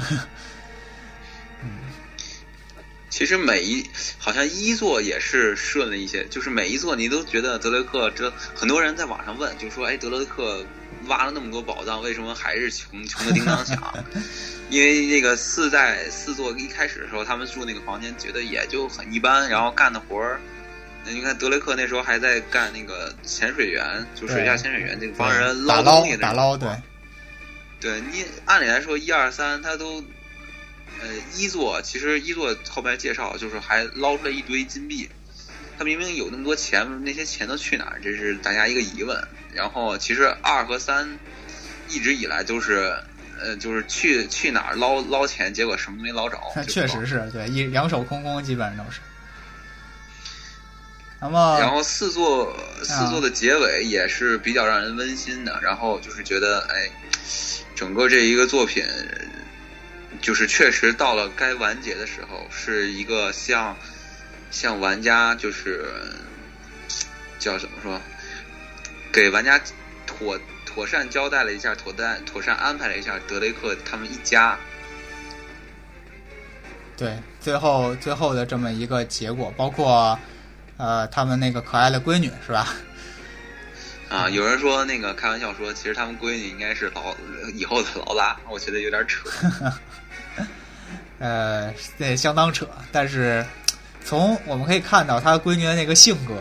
Speaker 2: 其实每一好像一座也是顺了一些，就是每一座你都觉得德雷克这很多人在网上问，就说哎德雷克挖了那么多宝藏，为什么还是穷穷的叮当响？*laughs* 因为那个四代四座一开始的时候，他们住那个房间觉得也就很一般，然后干的活儿，那你看德雷克那时候还在干那个潜水员，就水下潜水员这个帮人
Speaker 1: 捞
Speaker 2: 东西的
Speaker 1: 打捞，对。
Speaker 2: 对你按理来说，一二三他都，呃，一座其实一座后面介绍就是还捞出来一堆金币，他明明有那么多钱，那些钱都去哪儿？这是大家一个疑问。然后其实二和三一直以来都是，呃，就是去去哪儿捞捞钱，结果什么没捞着。*laughs*
Speaker 1: 确实是对，一两手空空，基本上都是。那么，
Speaker 2: 然后四座四座的结尾也是比较让人温馨的，然后就是觉得哎。整个这一个作品，就是确实到了该完结的时候，是一个向向玩家就是叫怎么说，给玩家妥妥善交代了一下，妥善妥善安排了一下德雷克他们一家。
Speaker 1: 对，最后最后的这么一个结果，包括呃他们那个可爱的闺女是吧？
Speaker 2: 啊，有人说那个开玩笑说，其实他们闺女应该是劳以后的劳拉，我觉得有点扯。*laughs*
Speaker 1: 呃，这相当扯，但是从我们可以看到他闺女的那个性格，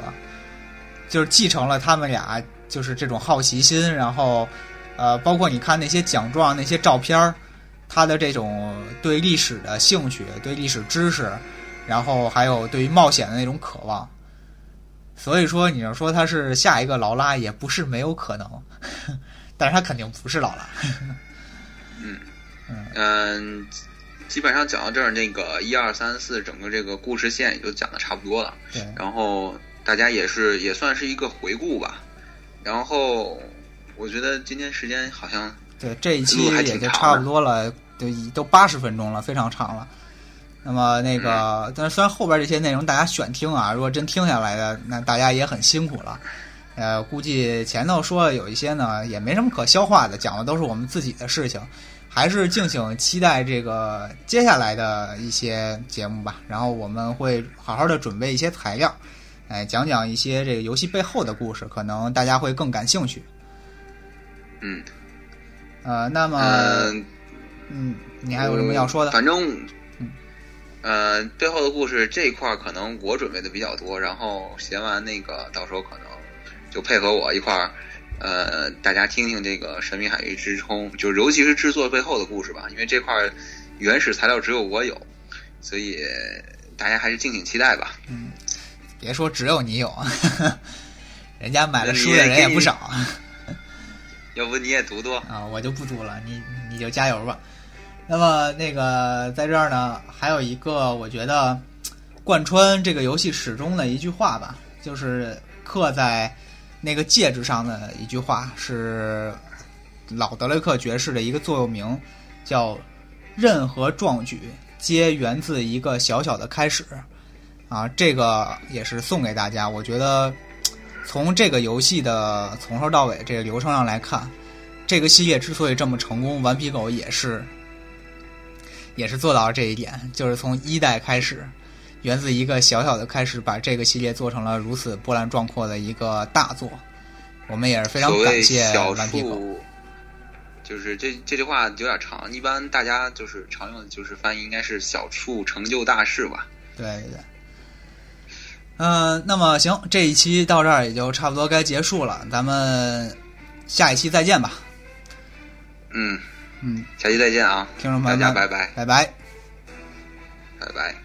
Speaker 1: 就是继承了他们俩就是这种好奇心，然后呃，包括你看那些奖状、那些照片儿，他的这种对历史的兴趣、对历史知识，然后还有对于冒险的那种渴望。所以说，你要说他是下一个劳拉，也不是没有可能，*laughs* 但是他肯定不是劳拉。
Speaker 2: 嗯 *laughs* 嗯，基本上讲到这儿，那个一二三四整个这个故事线也就讲的差不多了。
Speaker 1: 对，
Speaker 2: 然后大家也是也算是一个回顾吧。然后我觉得今天时间好像
Speaker 1: 对这一期也就差不多了，都都八十分钟了，非常长了。那么那个，但是虽然后边这些内容大家选听啊，如果真听下来的，那大家也很辛苦了。呃，估计前头说有一些呢，也没什么可消化的，讲的都是我们自己的事情，还是敬请期待这个接下来的一些节目吧。然后我们会好好的准备一些材料，哎，讲讲一些这个游戏背后的故事，可能大家会更感兴趣。
Speaker 2: 嗯，
Speaker 1: 呃，那么，
Speaker 2: 嗯、
Speaker 1: 嗯，你还有什么要说的？
Speaker 2: 反正。呃，背后的故事这一块可能我准备的比较多，然后写完那个，到时候可能就配合我一块儿，呃，大家听听这个《神秘海域之冲》，就尤其是制作背后的故事吧，因为这块原始材料只有我有，所以大家还是敬请期待吧。
Speaker 1: 嗯，别说只有你有，*laughs* 人家买了书的人也不少。*laughs*
Speaker 2: 要不你也读读
Speaker 1: 啊？我就不读了，你你就加油吧。那么那个在这儿呢，还有一个我觉得贯穿这个游戏始终的一句话吧，就是刻在那个戒指上的一句话，是老德雷克爵士的一个座右铭，叫“任何壮举皆源自一个小小的开始”。啊，这个也是送给大家。我觉得从这个游戏的从头到尾这个流程上来看，这个系列之所以这么成功，顽皮狗也是。也是做到了这一点，就是从一代开始，源自一个小小的开始，把这个系列做成了如此波澜壮阔的一个大作。我们也是非常感谢
Speaker 2: 小
Speaker 1: 顽皮狗。
Speaker 2: 处，就是这这句话有点长，一般大家就是常用的就是翻译应该是小处成就大事吧。
Speaker 1: 对对对。嗯、那么行，这一期到这儿也就差不多该结束了，咱们下一期再见吧。
Speaker 2: 嗯，
Speaker 1: 嗯，
Speaker 2: 下期再见啊，大
Speaker 1: 听众朋友们，
Speaker 2: 家拜拜，
Speaker 1: 拜拜。
Speaker 2: 拜拜。